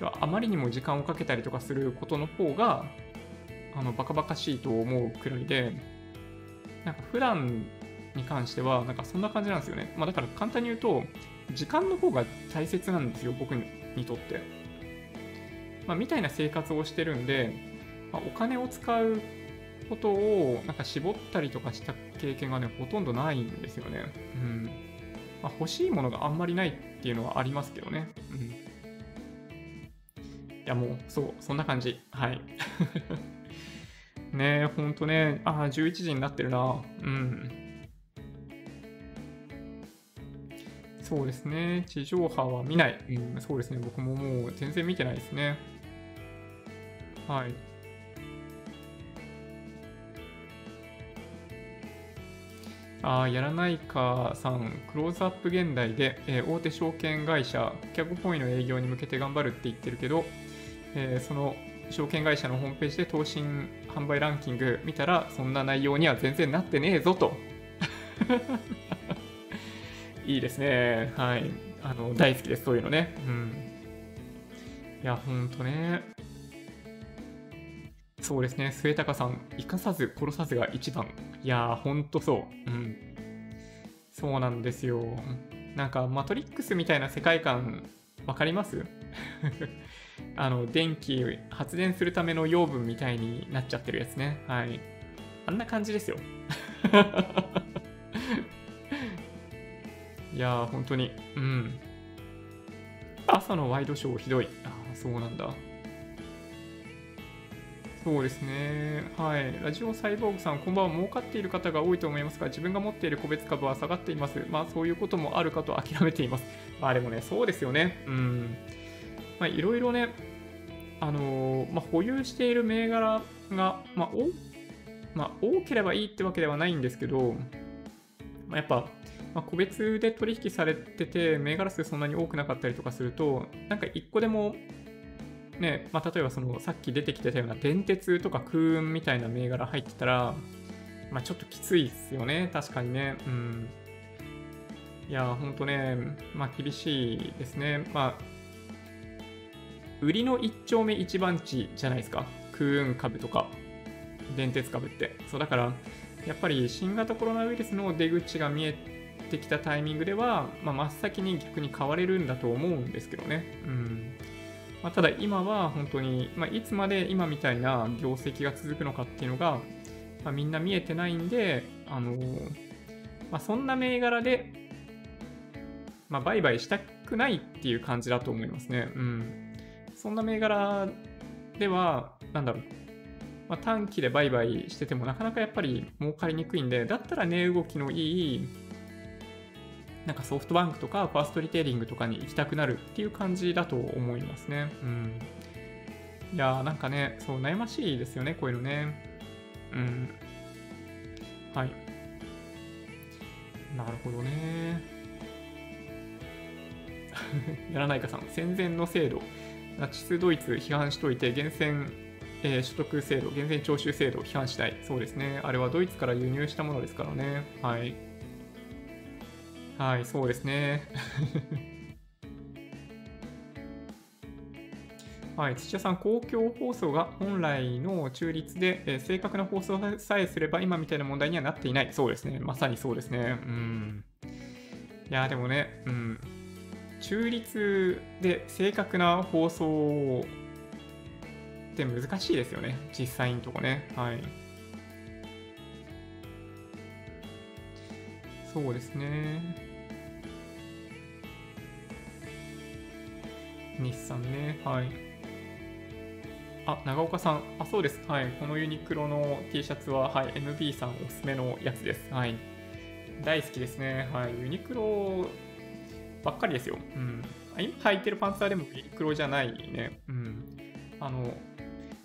あまりにも時間をかけたりとかすることの方が、あの、バカバカしいと思うくらいで、なんか普段に関しては、なんかそんな感じなんですよね。まあだから簡単に言うと、時間の方が大切なんですよ、僕にとって。まあみたいな生活をしてるんで、まあ、お金を使うことをなんか絞ったりとかした経験がね、ほとんどないんですよね。うん。まあ、欲しいものがあんまりないっていうのはありますけどね。うん。いや、もう、そう、そんな感じ。はい。ねえ、ほんとね、ああ、11時になってるな。うん。そうですね。地上波は見ない。うん、そうですね。僕ももう全然見てないですね。はい。あやらないかさん、クローズアップ現代で、えー、大手証券会社、キャブポイの営業に向けて頑張るって言ってるけど、えー、その証券会社のホームページで投信販売ランキング見たら、そんな内容には全然なってねえぞと。いいですね。はい。あの、大好きです、そういうのね。うん。いや、ほんとね。そうですね、末高さん、生かさず殺さずが一番。いや、ほんとそう。うん。そうなんですよ。なんか、マトリックスみたいな世界観、わかります？あの、電気、発電するための養分みたいになっちゃってるやつね。はい。あんな感じですよ。いやー、本当に。うん。朝のワイドショーひどい。ああ、そうなんだ。そうですね。はい。ラジオサイボーグさん、こんばんは。儲かっている方が多いと思いますが、自分が持っている個別株は下がっています。まあ、そういうこともあるかと諦めています。まあ、でもね、そうですよね。うん。まあ、いろいろね、あのーまあ、保有している銘柄が、まあおまあ、多ければいいってわけではないんですけど、まあ、やっぱ、まあ、個別で取引されてて、銘柄数そんなに多くなかったりとかすると、なんか一個でも、ね、まあ、例えばそのさっき出てきてたような電鉄とか空運みたいな銘柄入ってたら、まあ、ちょっときついですよね、確かにね。うん。いや、ほんとね、まあ、厳しいですね。まあ、売りの一丁目一番地じゃないですか。空運株とか、電鉄株って。そう、だから、やっぱり新型コロナウイルスの出口が見えてきたタイミングでは、まあ、真っ先に逆に買われるんだと思うんですけどね。うん。まあ、ただ今は本当に、まあ、いつまで今みたいな業績が続くのかっていうのが、ま、みんな見えてないんで、あのー、ま、そんな銘柄で、ま、売買したくないっていう感じだと思いますね。うん。そんな銘柄では、なんだろう、まあ、短期で売買しててもなかなかやっぱり儲かりにくいんで、だったら値、動きのいい、なんかソフトバンクとかファーストリテイリングとかに行きたくなるっていう感じだと思いますね。うん。いやーなんかね、そう悩ましいですよね、こういうのね。うん。はい。なるほどね。やらないかさん、戦前の制度、ナチスドイツ批判しといて、厳選、えー、所得制度、厳選徴収制度を批判したい。そうですね。あれはドイツから輸入したものですからね。はい。はい、そうですね。はい、土屋さん、公共放送が本来の中立で、えー、正確な放送さえすれば今みたいな問題にはなっていない。そうですね。まさにそうですね。うん。いや、でもね、うん。中立で正確な放送って難しいですよね。実際のとこね。はい。そうですね。日産ね。はい。あ、長岡さん。あ、そうです。はい。このユニクロの T シャツは、はい。MB さんおすすめのやつです。はい。大好きですね。はい。ユニクロばっかりですよ。うん。今履いてるパンツァーでもユニクロじゃないね。うん。あの、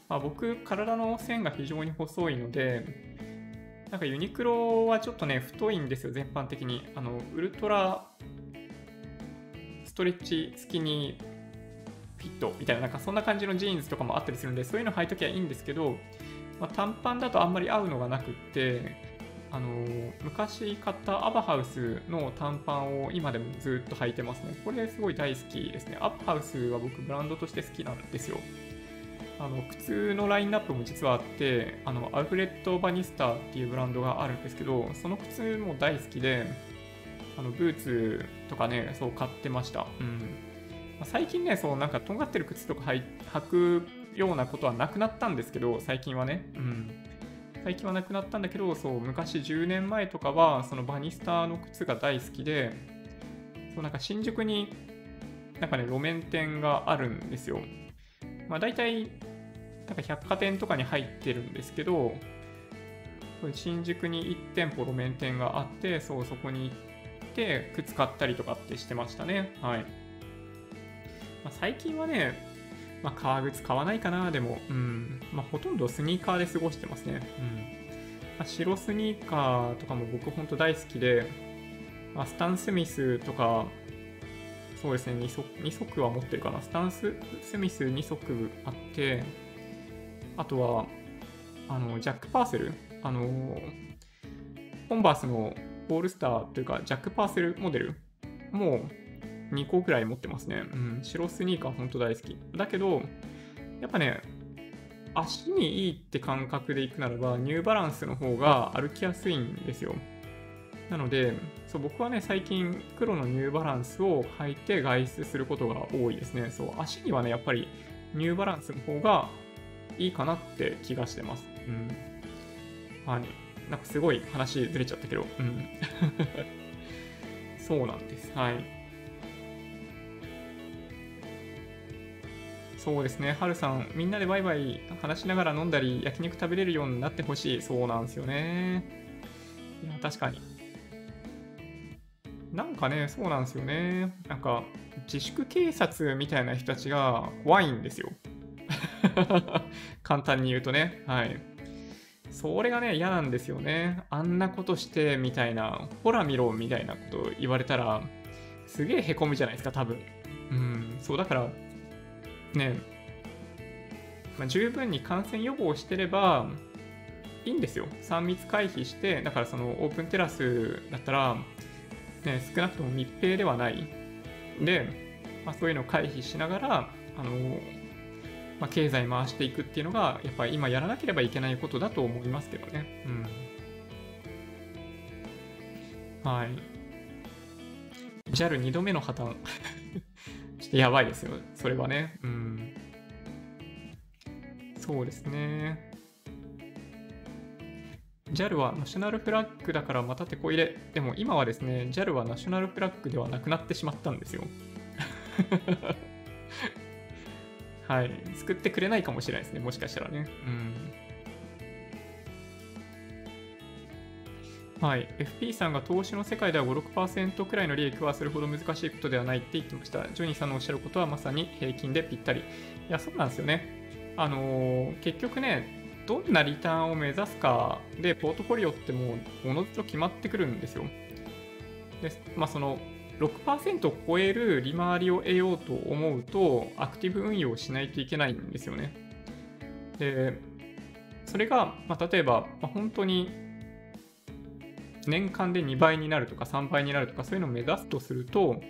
まあ、僕、体の線が非常に細いので、なんかユニクロはちょっとね、太いんですよ、全般的に。あの、ウルトラストレッチスキニーフィットみたいな、なんかそんな感じのジーンズとかもあったりするんで、そういうの履いときはいいんですけど、まあ、短パンだとあんまり合うのがなくって、あの、昔買ったアバハウスの短パンを今でもずっと履いてますね。これすごい大好きですね。アバハウスは僕ブランドとして好きなんですよ。あの、靴のラインナップも実はあって、あの、アルフレッド・バニスターっていうブランドがあるんですけど、その靴も大好きで、あの、ブーツとかね、そう買ってました。うんま。最近ね、そう、なんか、とんがってる靴とか履くようなことはなくなったんですけど、最近はね。うん。最近はなくなったんだけど、そう、昔10年前とかは、そのバニスターの靴が大好きで、そう、なんか新宿に、なんかね、路面店があるんですよ。まあ、大体、なんか百貨店とかに入ってるんですけど、新宿に1店舗路面店があって、そう、そこに行って、靴買ったりとかってしてましたね。はい。まあ、最近はね、まあ、革靴買わないかな、でも、うん。まあ、ほとんどスニーカーで過ごしてますね。うん。まあ、白スニーカーとかも僕ほんと大好きで、まあ、スタン・スミスとか、そうですね2足、2足は持ってるかな。スタンス・スミス2足あって、あとは、あの、ジャック・パーセルあの、コンバースのオールスターというか、ジャック・パーセルモデルも2個くらい持ってますね。うん、白スニーカーほんと大好き。だけど、やっぱね、足にいいって感覚でいくならば、ニューバランスの方が歩きやすいんですよ。なので、そう僕はね、最近黒のニューバランスを履いて外出することが多いですね。そう、足にはね、やっぱりニューバランスの方がいいかなって気がしてます。うん。はい。なんかすごい話ずれちゃったけど、うん。そうなんです。はい。そうですね、はるさん、みんなでワイワイ話しながら飲んだり、焼肉食べれるようになってほしい。そうなんですよね。いや、確かに。なんかね、そうなんですよね。なんか、自粛警察みたいな人たちが怖いんですよ。簡単に言うとね。はい。それがね、嫌なんですよね。あんなことしてみたいな、ほら見ろみたいなこと言われたら、すげえへこむじゃないですか、多分。うん、そうだから、ね、まあ、十分に感染予防してればいいんですよ。3密回避して、だからそのオープンテラスだったら、ね、少なくとも密閉ではない。で、まあ、そういうのを回避しながら、あのまあ、経済回していくっていうのが、やっぱり今やらなければいけないことだと思いますけどね。うん。はい。JAL2 度目の破綻ちょっとやばいですよ。それはね。うん。そうですね。JAL はナショナルフラッグだからまた手こ入れ。でも今はですね、JAL はナショナルフラッグではなくなってしまったんですよ。はい。救ってくれないかもしれないですね。もしかしたらね。うん。はい。FP さんが投資の世界では5、6%くらいの利益はそれほど難しいことではないって言ってました。ジョニーさんのおっしゃることはまさに平均でぴったり。いや、そうなんですよね。あのー、結局ね、どんなリターンを目指すかで、ポートフォリオってもう、ものずと決まってくるんですよ。で、まあ、その、6%を超える利回りを得ようと思うと、アクティブ運用をしないといけないんですよね。で、それが、まあ、例えば、まあ、本当に年間で2倍になるとか3倍になるとかそういうのを目指すとすると、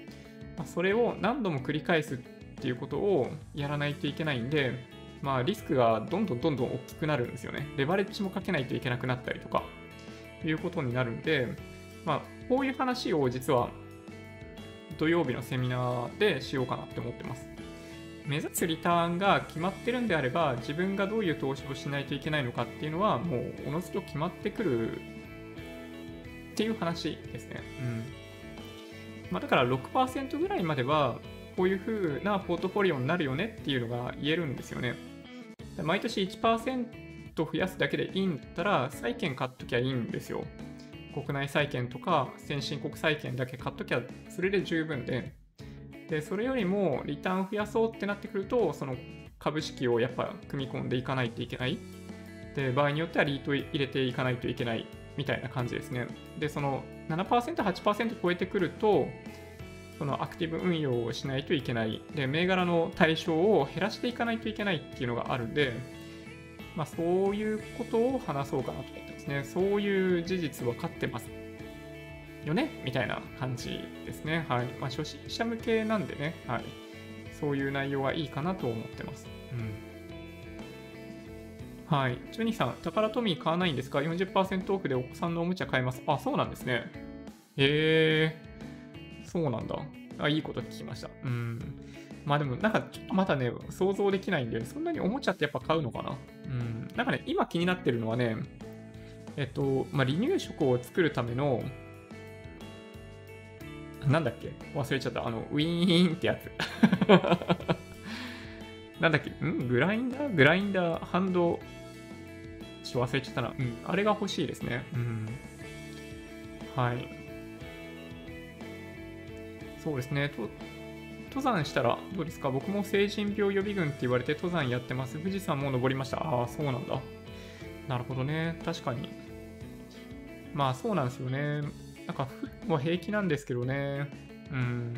ま、それを何度も繰り返すっていうことをやらないといけないんで、まあ、リスクがどんどんどんどん大きくなるんですよね。レバレッジもかけないといけなくなったりとか、いうことになるんで、まあ、こういう話を実は土曜日のセミナーでしようかなって思ってます。目指すリターンが決まってるんであれば、自分がどういう投資をしないといけないのかっていうのは、もうおのずと決まってくるっていう話ですね。うんまあ、だから6%ぐらいまでは、こういう風なポートフォリオになるよねっていうのが言えるんですよね。毎年1%増やすだけでいいんだったら、債券買っときゃいいんですよ。国内債券とか先進国債券だけ買っときゃそれで十分で、で、それよりもリターン増やそうってなってくると、その株式をやっぱ組み込んでいかないといけない。で、場合によってはリート入れていかないといけないみたいな感じですね。で、その7%、8%超えてくると、そのアクティブ運用をしないといけない。で、銘柄の対象を減らしていかないといけないっていうのがあるんで、まあ、そういうことを話そうかなと思ってますね。そういう事実分かってますよね？みたいな感じですね。はい。まあ、初心者向けなんでね、はい。そういう内容はいいかなと思ってます。うん。はい。ジョニーさん、宝トミー買わないんですか ?40% オフでお子さんのおもちゃ買えます。あ、そうなんですね。へえー、そうなんだ。あ、いいこと聞きました。うん。まあでも、なんか、ちょっとまだね、想像できないんで、そんなにおもちゃってやっぱ買うのかな？うん。なんかね、今気になってるのはね、えっと、まあ、離乳食を作るための、なんだっけ？忘れちゃった。あの、ウィーンってやつ。なんだっけ？ん？グラインダー？グラインダー、ハンド、ちょっと忘れちゃったな。うん。あれが欲しいですね。うん。はい。そうですね。と登山したらどうですか？僕も成人病予備軍って言われて登山やってます。富士山も登りました。ああ、そうなんだ。なるほどね。確かに。まあそうなんですよね。なんか、もう平気なんですけどね。うん。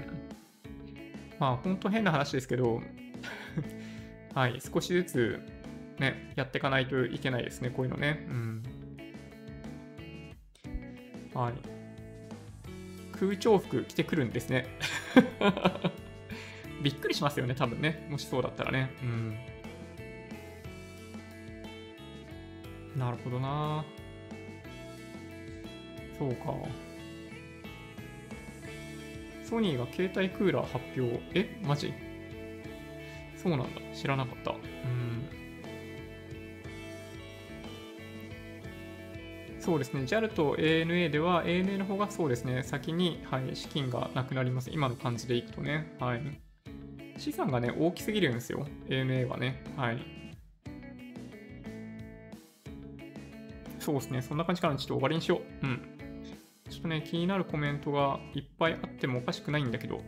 まあ本当変な話ですけど、はい、少しずつね、やっていかないといけないですね、こういうのね。うん。はい。空調服着てくるんですね。びっくりしますよね、多分ね。もしそうだったらね。うん。なるほどな。そうか。ソニーが携帯クーラー発表。えマジ？そうなんだ。知らなかった。うん。そうですね。JAL と ANA では、ANA の方がそうですね、先に、はい、資金がなくなります。今の感じでいくとね。はい。資産がね、大きすぎるんですよ。ANA はね。はい。そうですね。そんな感じからちょっと終わりにしよう。うん。ちょっとね、気になるコメントがいっぱいあってもおかしくないんだけど。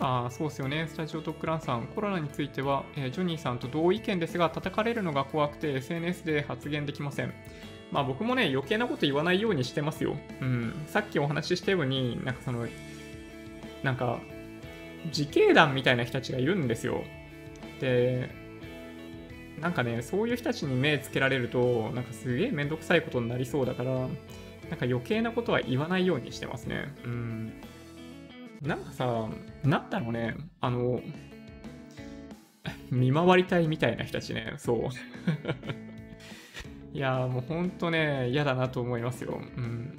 あ、そうですよね。スタジオトックランさん。コロナについては、えー、ジョニーさんと同意見ですが、叩かれるのが怖くて SNS で発言できません。まあ僕もね、余計なこと言わないようにしてますよ。うん。さっきお話ししたように、なんかその、なんか、自警団みたいな人たちがいるんですよ。で、なんかね、そういう人たちに目つけられると、なんかすげえめんどくさいことになりそうだから、なんか余計なことは言わないようにしてますね。うん。なんかさ、なんだろうね、あの、見回りたいみたいな人たちね、そう。いやもうほんとね、嫌だなと思いますよ。うん。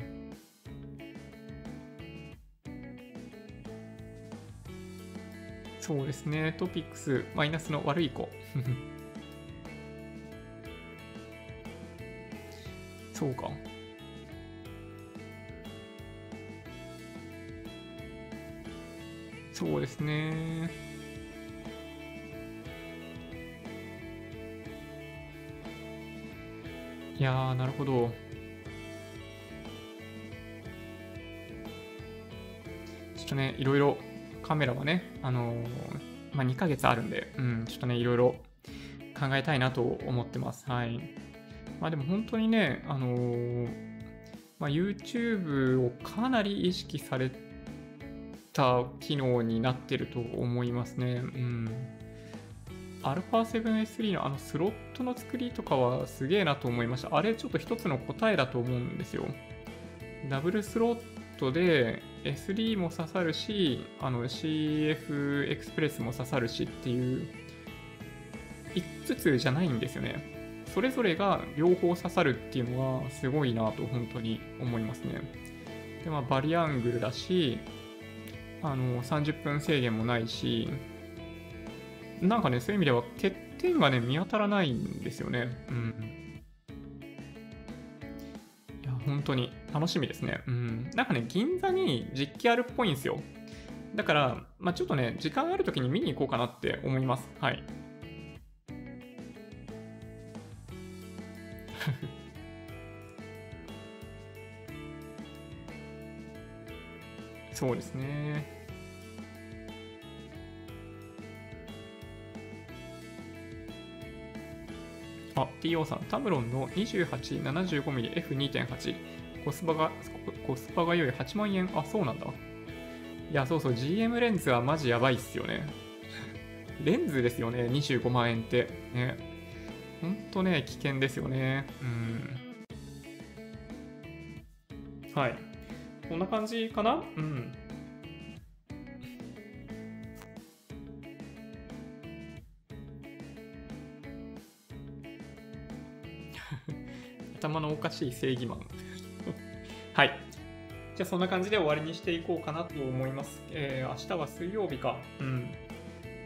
そうですね、トピックス、マイナスの悪い子。そうか。そうですね。いや、なるほど。ちょっとね、いろいろカメラはね、あのー、まあ、2ヶ月あるんで、うん、ちょっとね、いろいろ考えたいなと思ってます。はい。まあでも本当にね、あのー、まあ、YouTube をかなり意識されてた機能になってると思いますね。うん。α7S3 のあのスロットの作りとかはすげえなと思いました。あれちょっと一つの答えだと思うんですよ。ダブルスロットで S3 も刺さるし、あの CF エクスプレスも刺さるしっていう5つじゃないんですよね。それぞれが両方刺さるっていうのはすごいなと本当に思いますね。で、まあ、バリアングルだし、あの、30分制限もないし、なんかね、そういう意味では欠点がね、見当たらないんですよね。うん。いや、本当に楽しみですね。うん。なんかね、銀座に実機あるっぽいんですよ。だから、まあ、ちょっとね、時間ある時に見に行こうかなって思います。はい。そうですね。あ、TO さん、タムロンの 2875mmF2.8。コスパが、コスパが良い8万円。あ、そうなんだ。いや、そうそう、GM レンズはマジやばいっすよね。レンズですよね、25万円って。ね。ほんとね、危険ですよね。うん。はい。こんな感じかな？うん。頭のおかしい正義マン。はい。じゃあそんな感じで終わりにしていこうかなと思います。えー、明日は水曜日か。うん。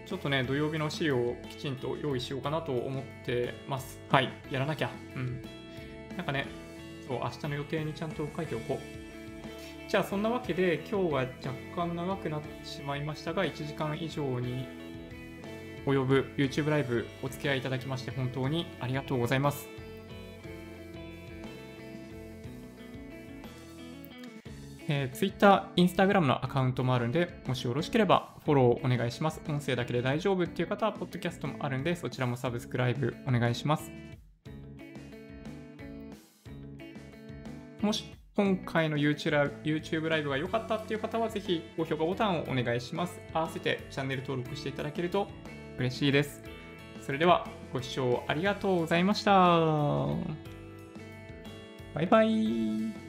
ちょっとね、土曜日の資料をきちんと用意しようかなと思ってます。はい。やらなきゃ。うん。なんかね、そう、明日の予定にちゃんと書いておこう。じゃあそんなわけで今日は若干長くなってしまいましたが、1時間以上に及ぶ YouTube ライブお付き合いいただきまして本当にありがとうございます。えー、Twitter、Instagram のアカウントもあるんで、もしよろしければフォローお願いします。音声だけで大丈夫っていう方は、ポッドキャストもあるんで、そちらもサブスクライブお願いします。もし今回の YouTube ライブが良かったっていう方は、ぜひ高評価ボタンをお願いします。合わせてチャンネル登録していただけると嬉しいです。それでは、ご視聴ありがとうございました。バイバイ。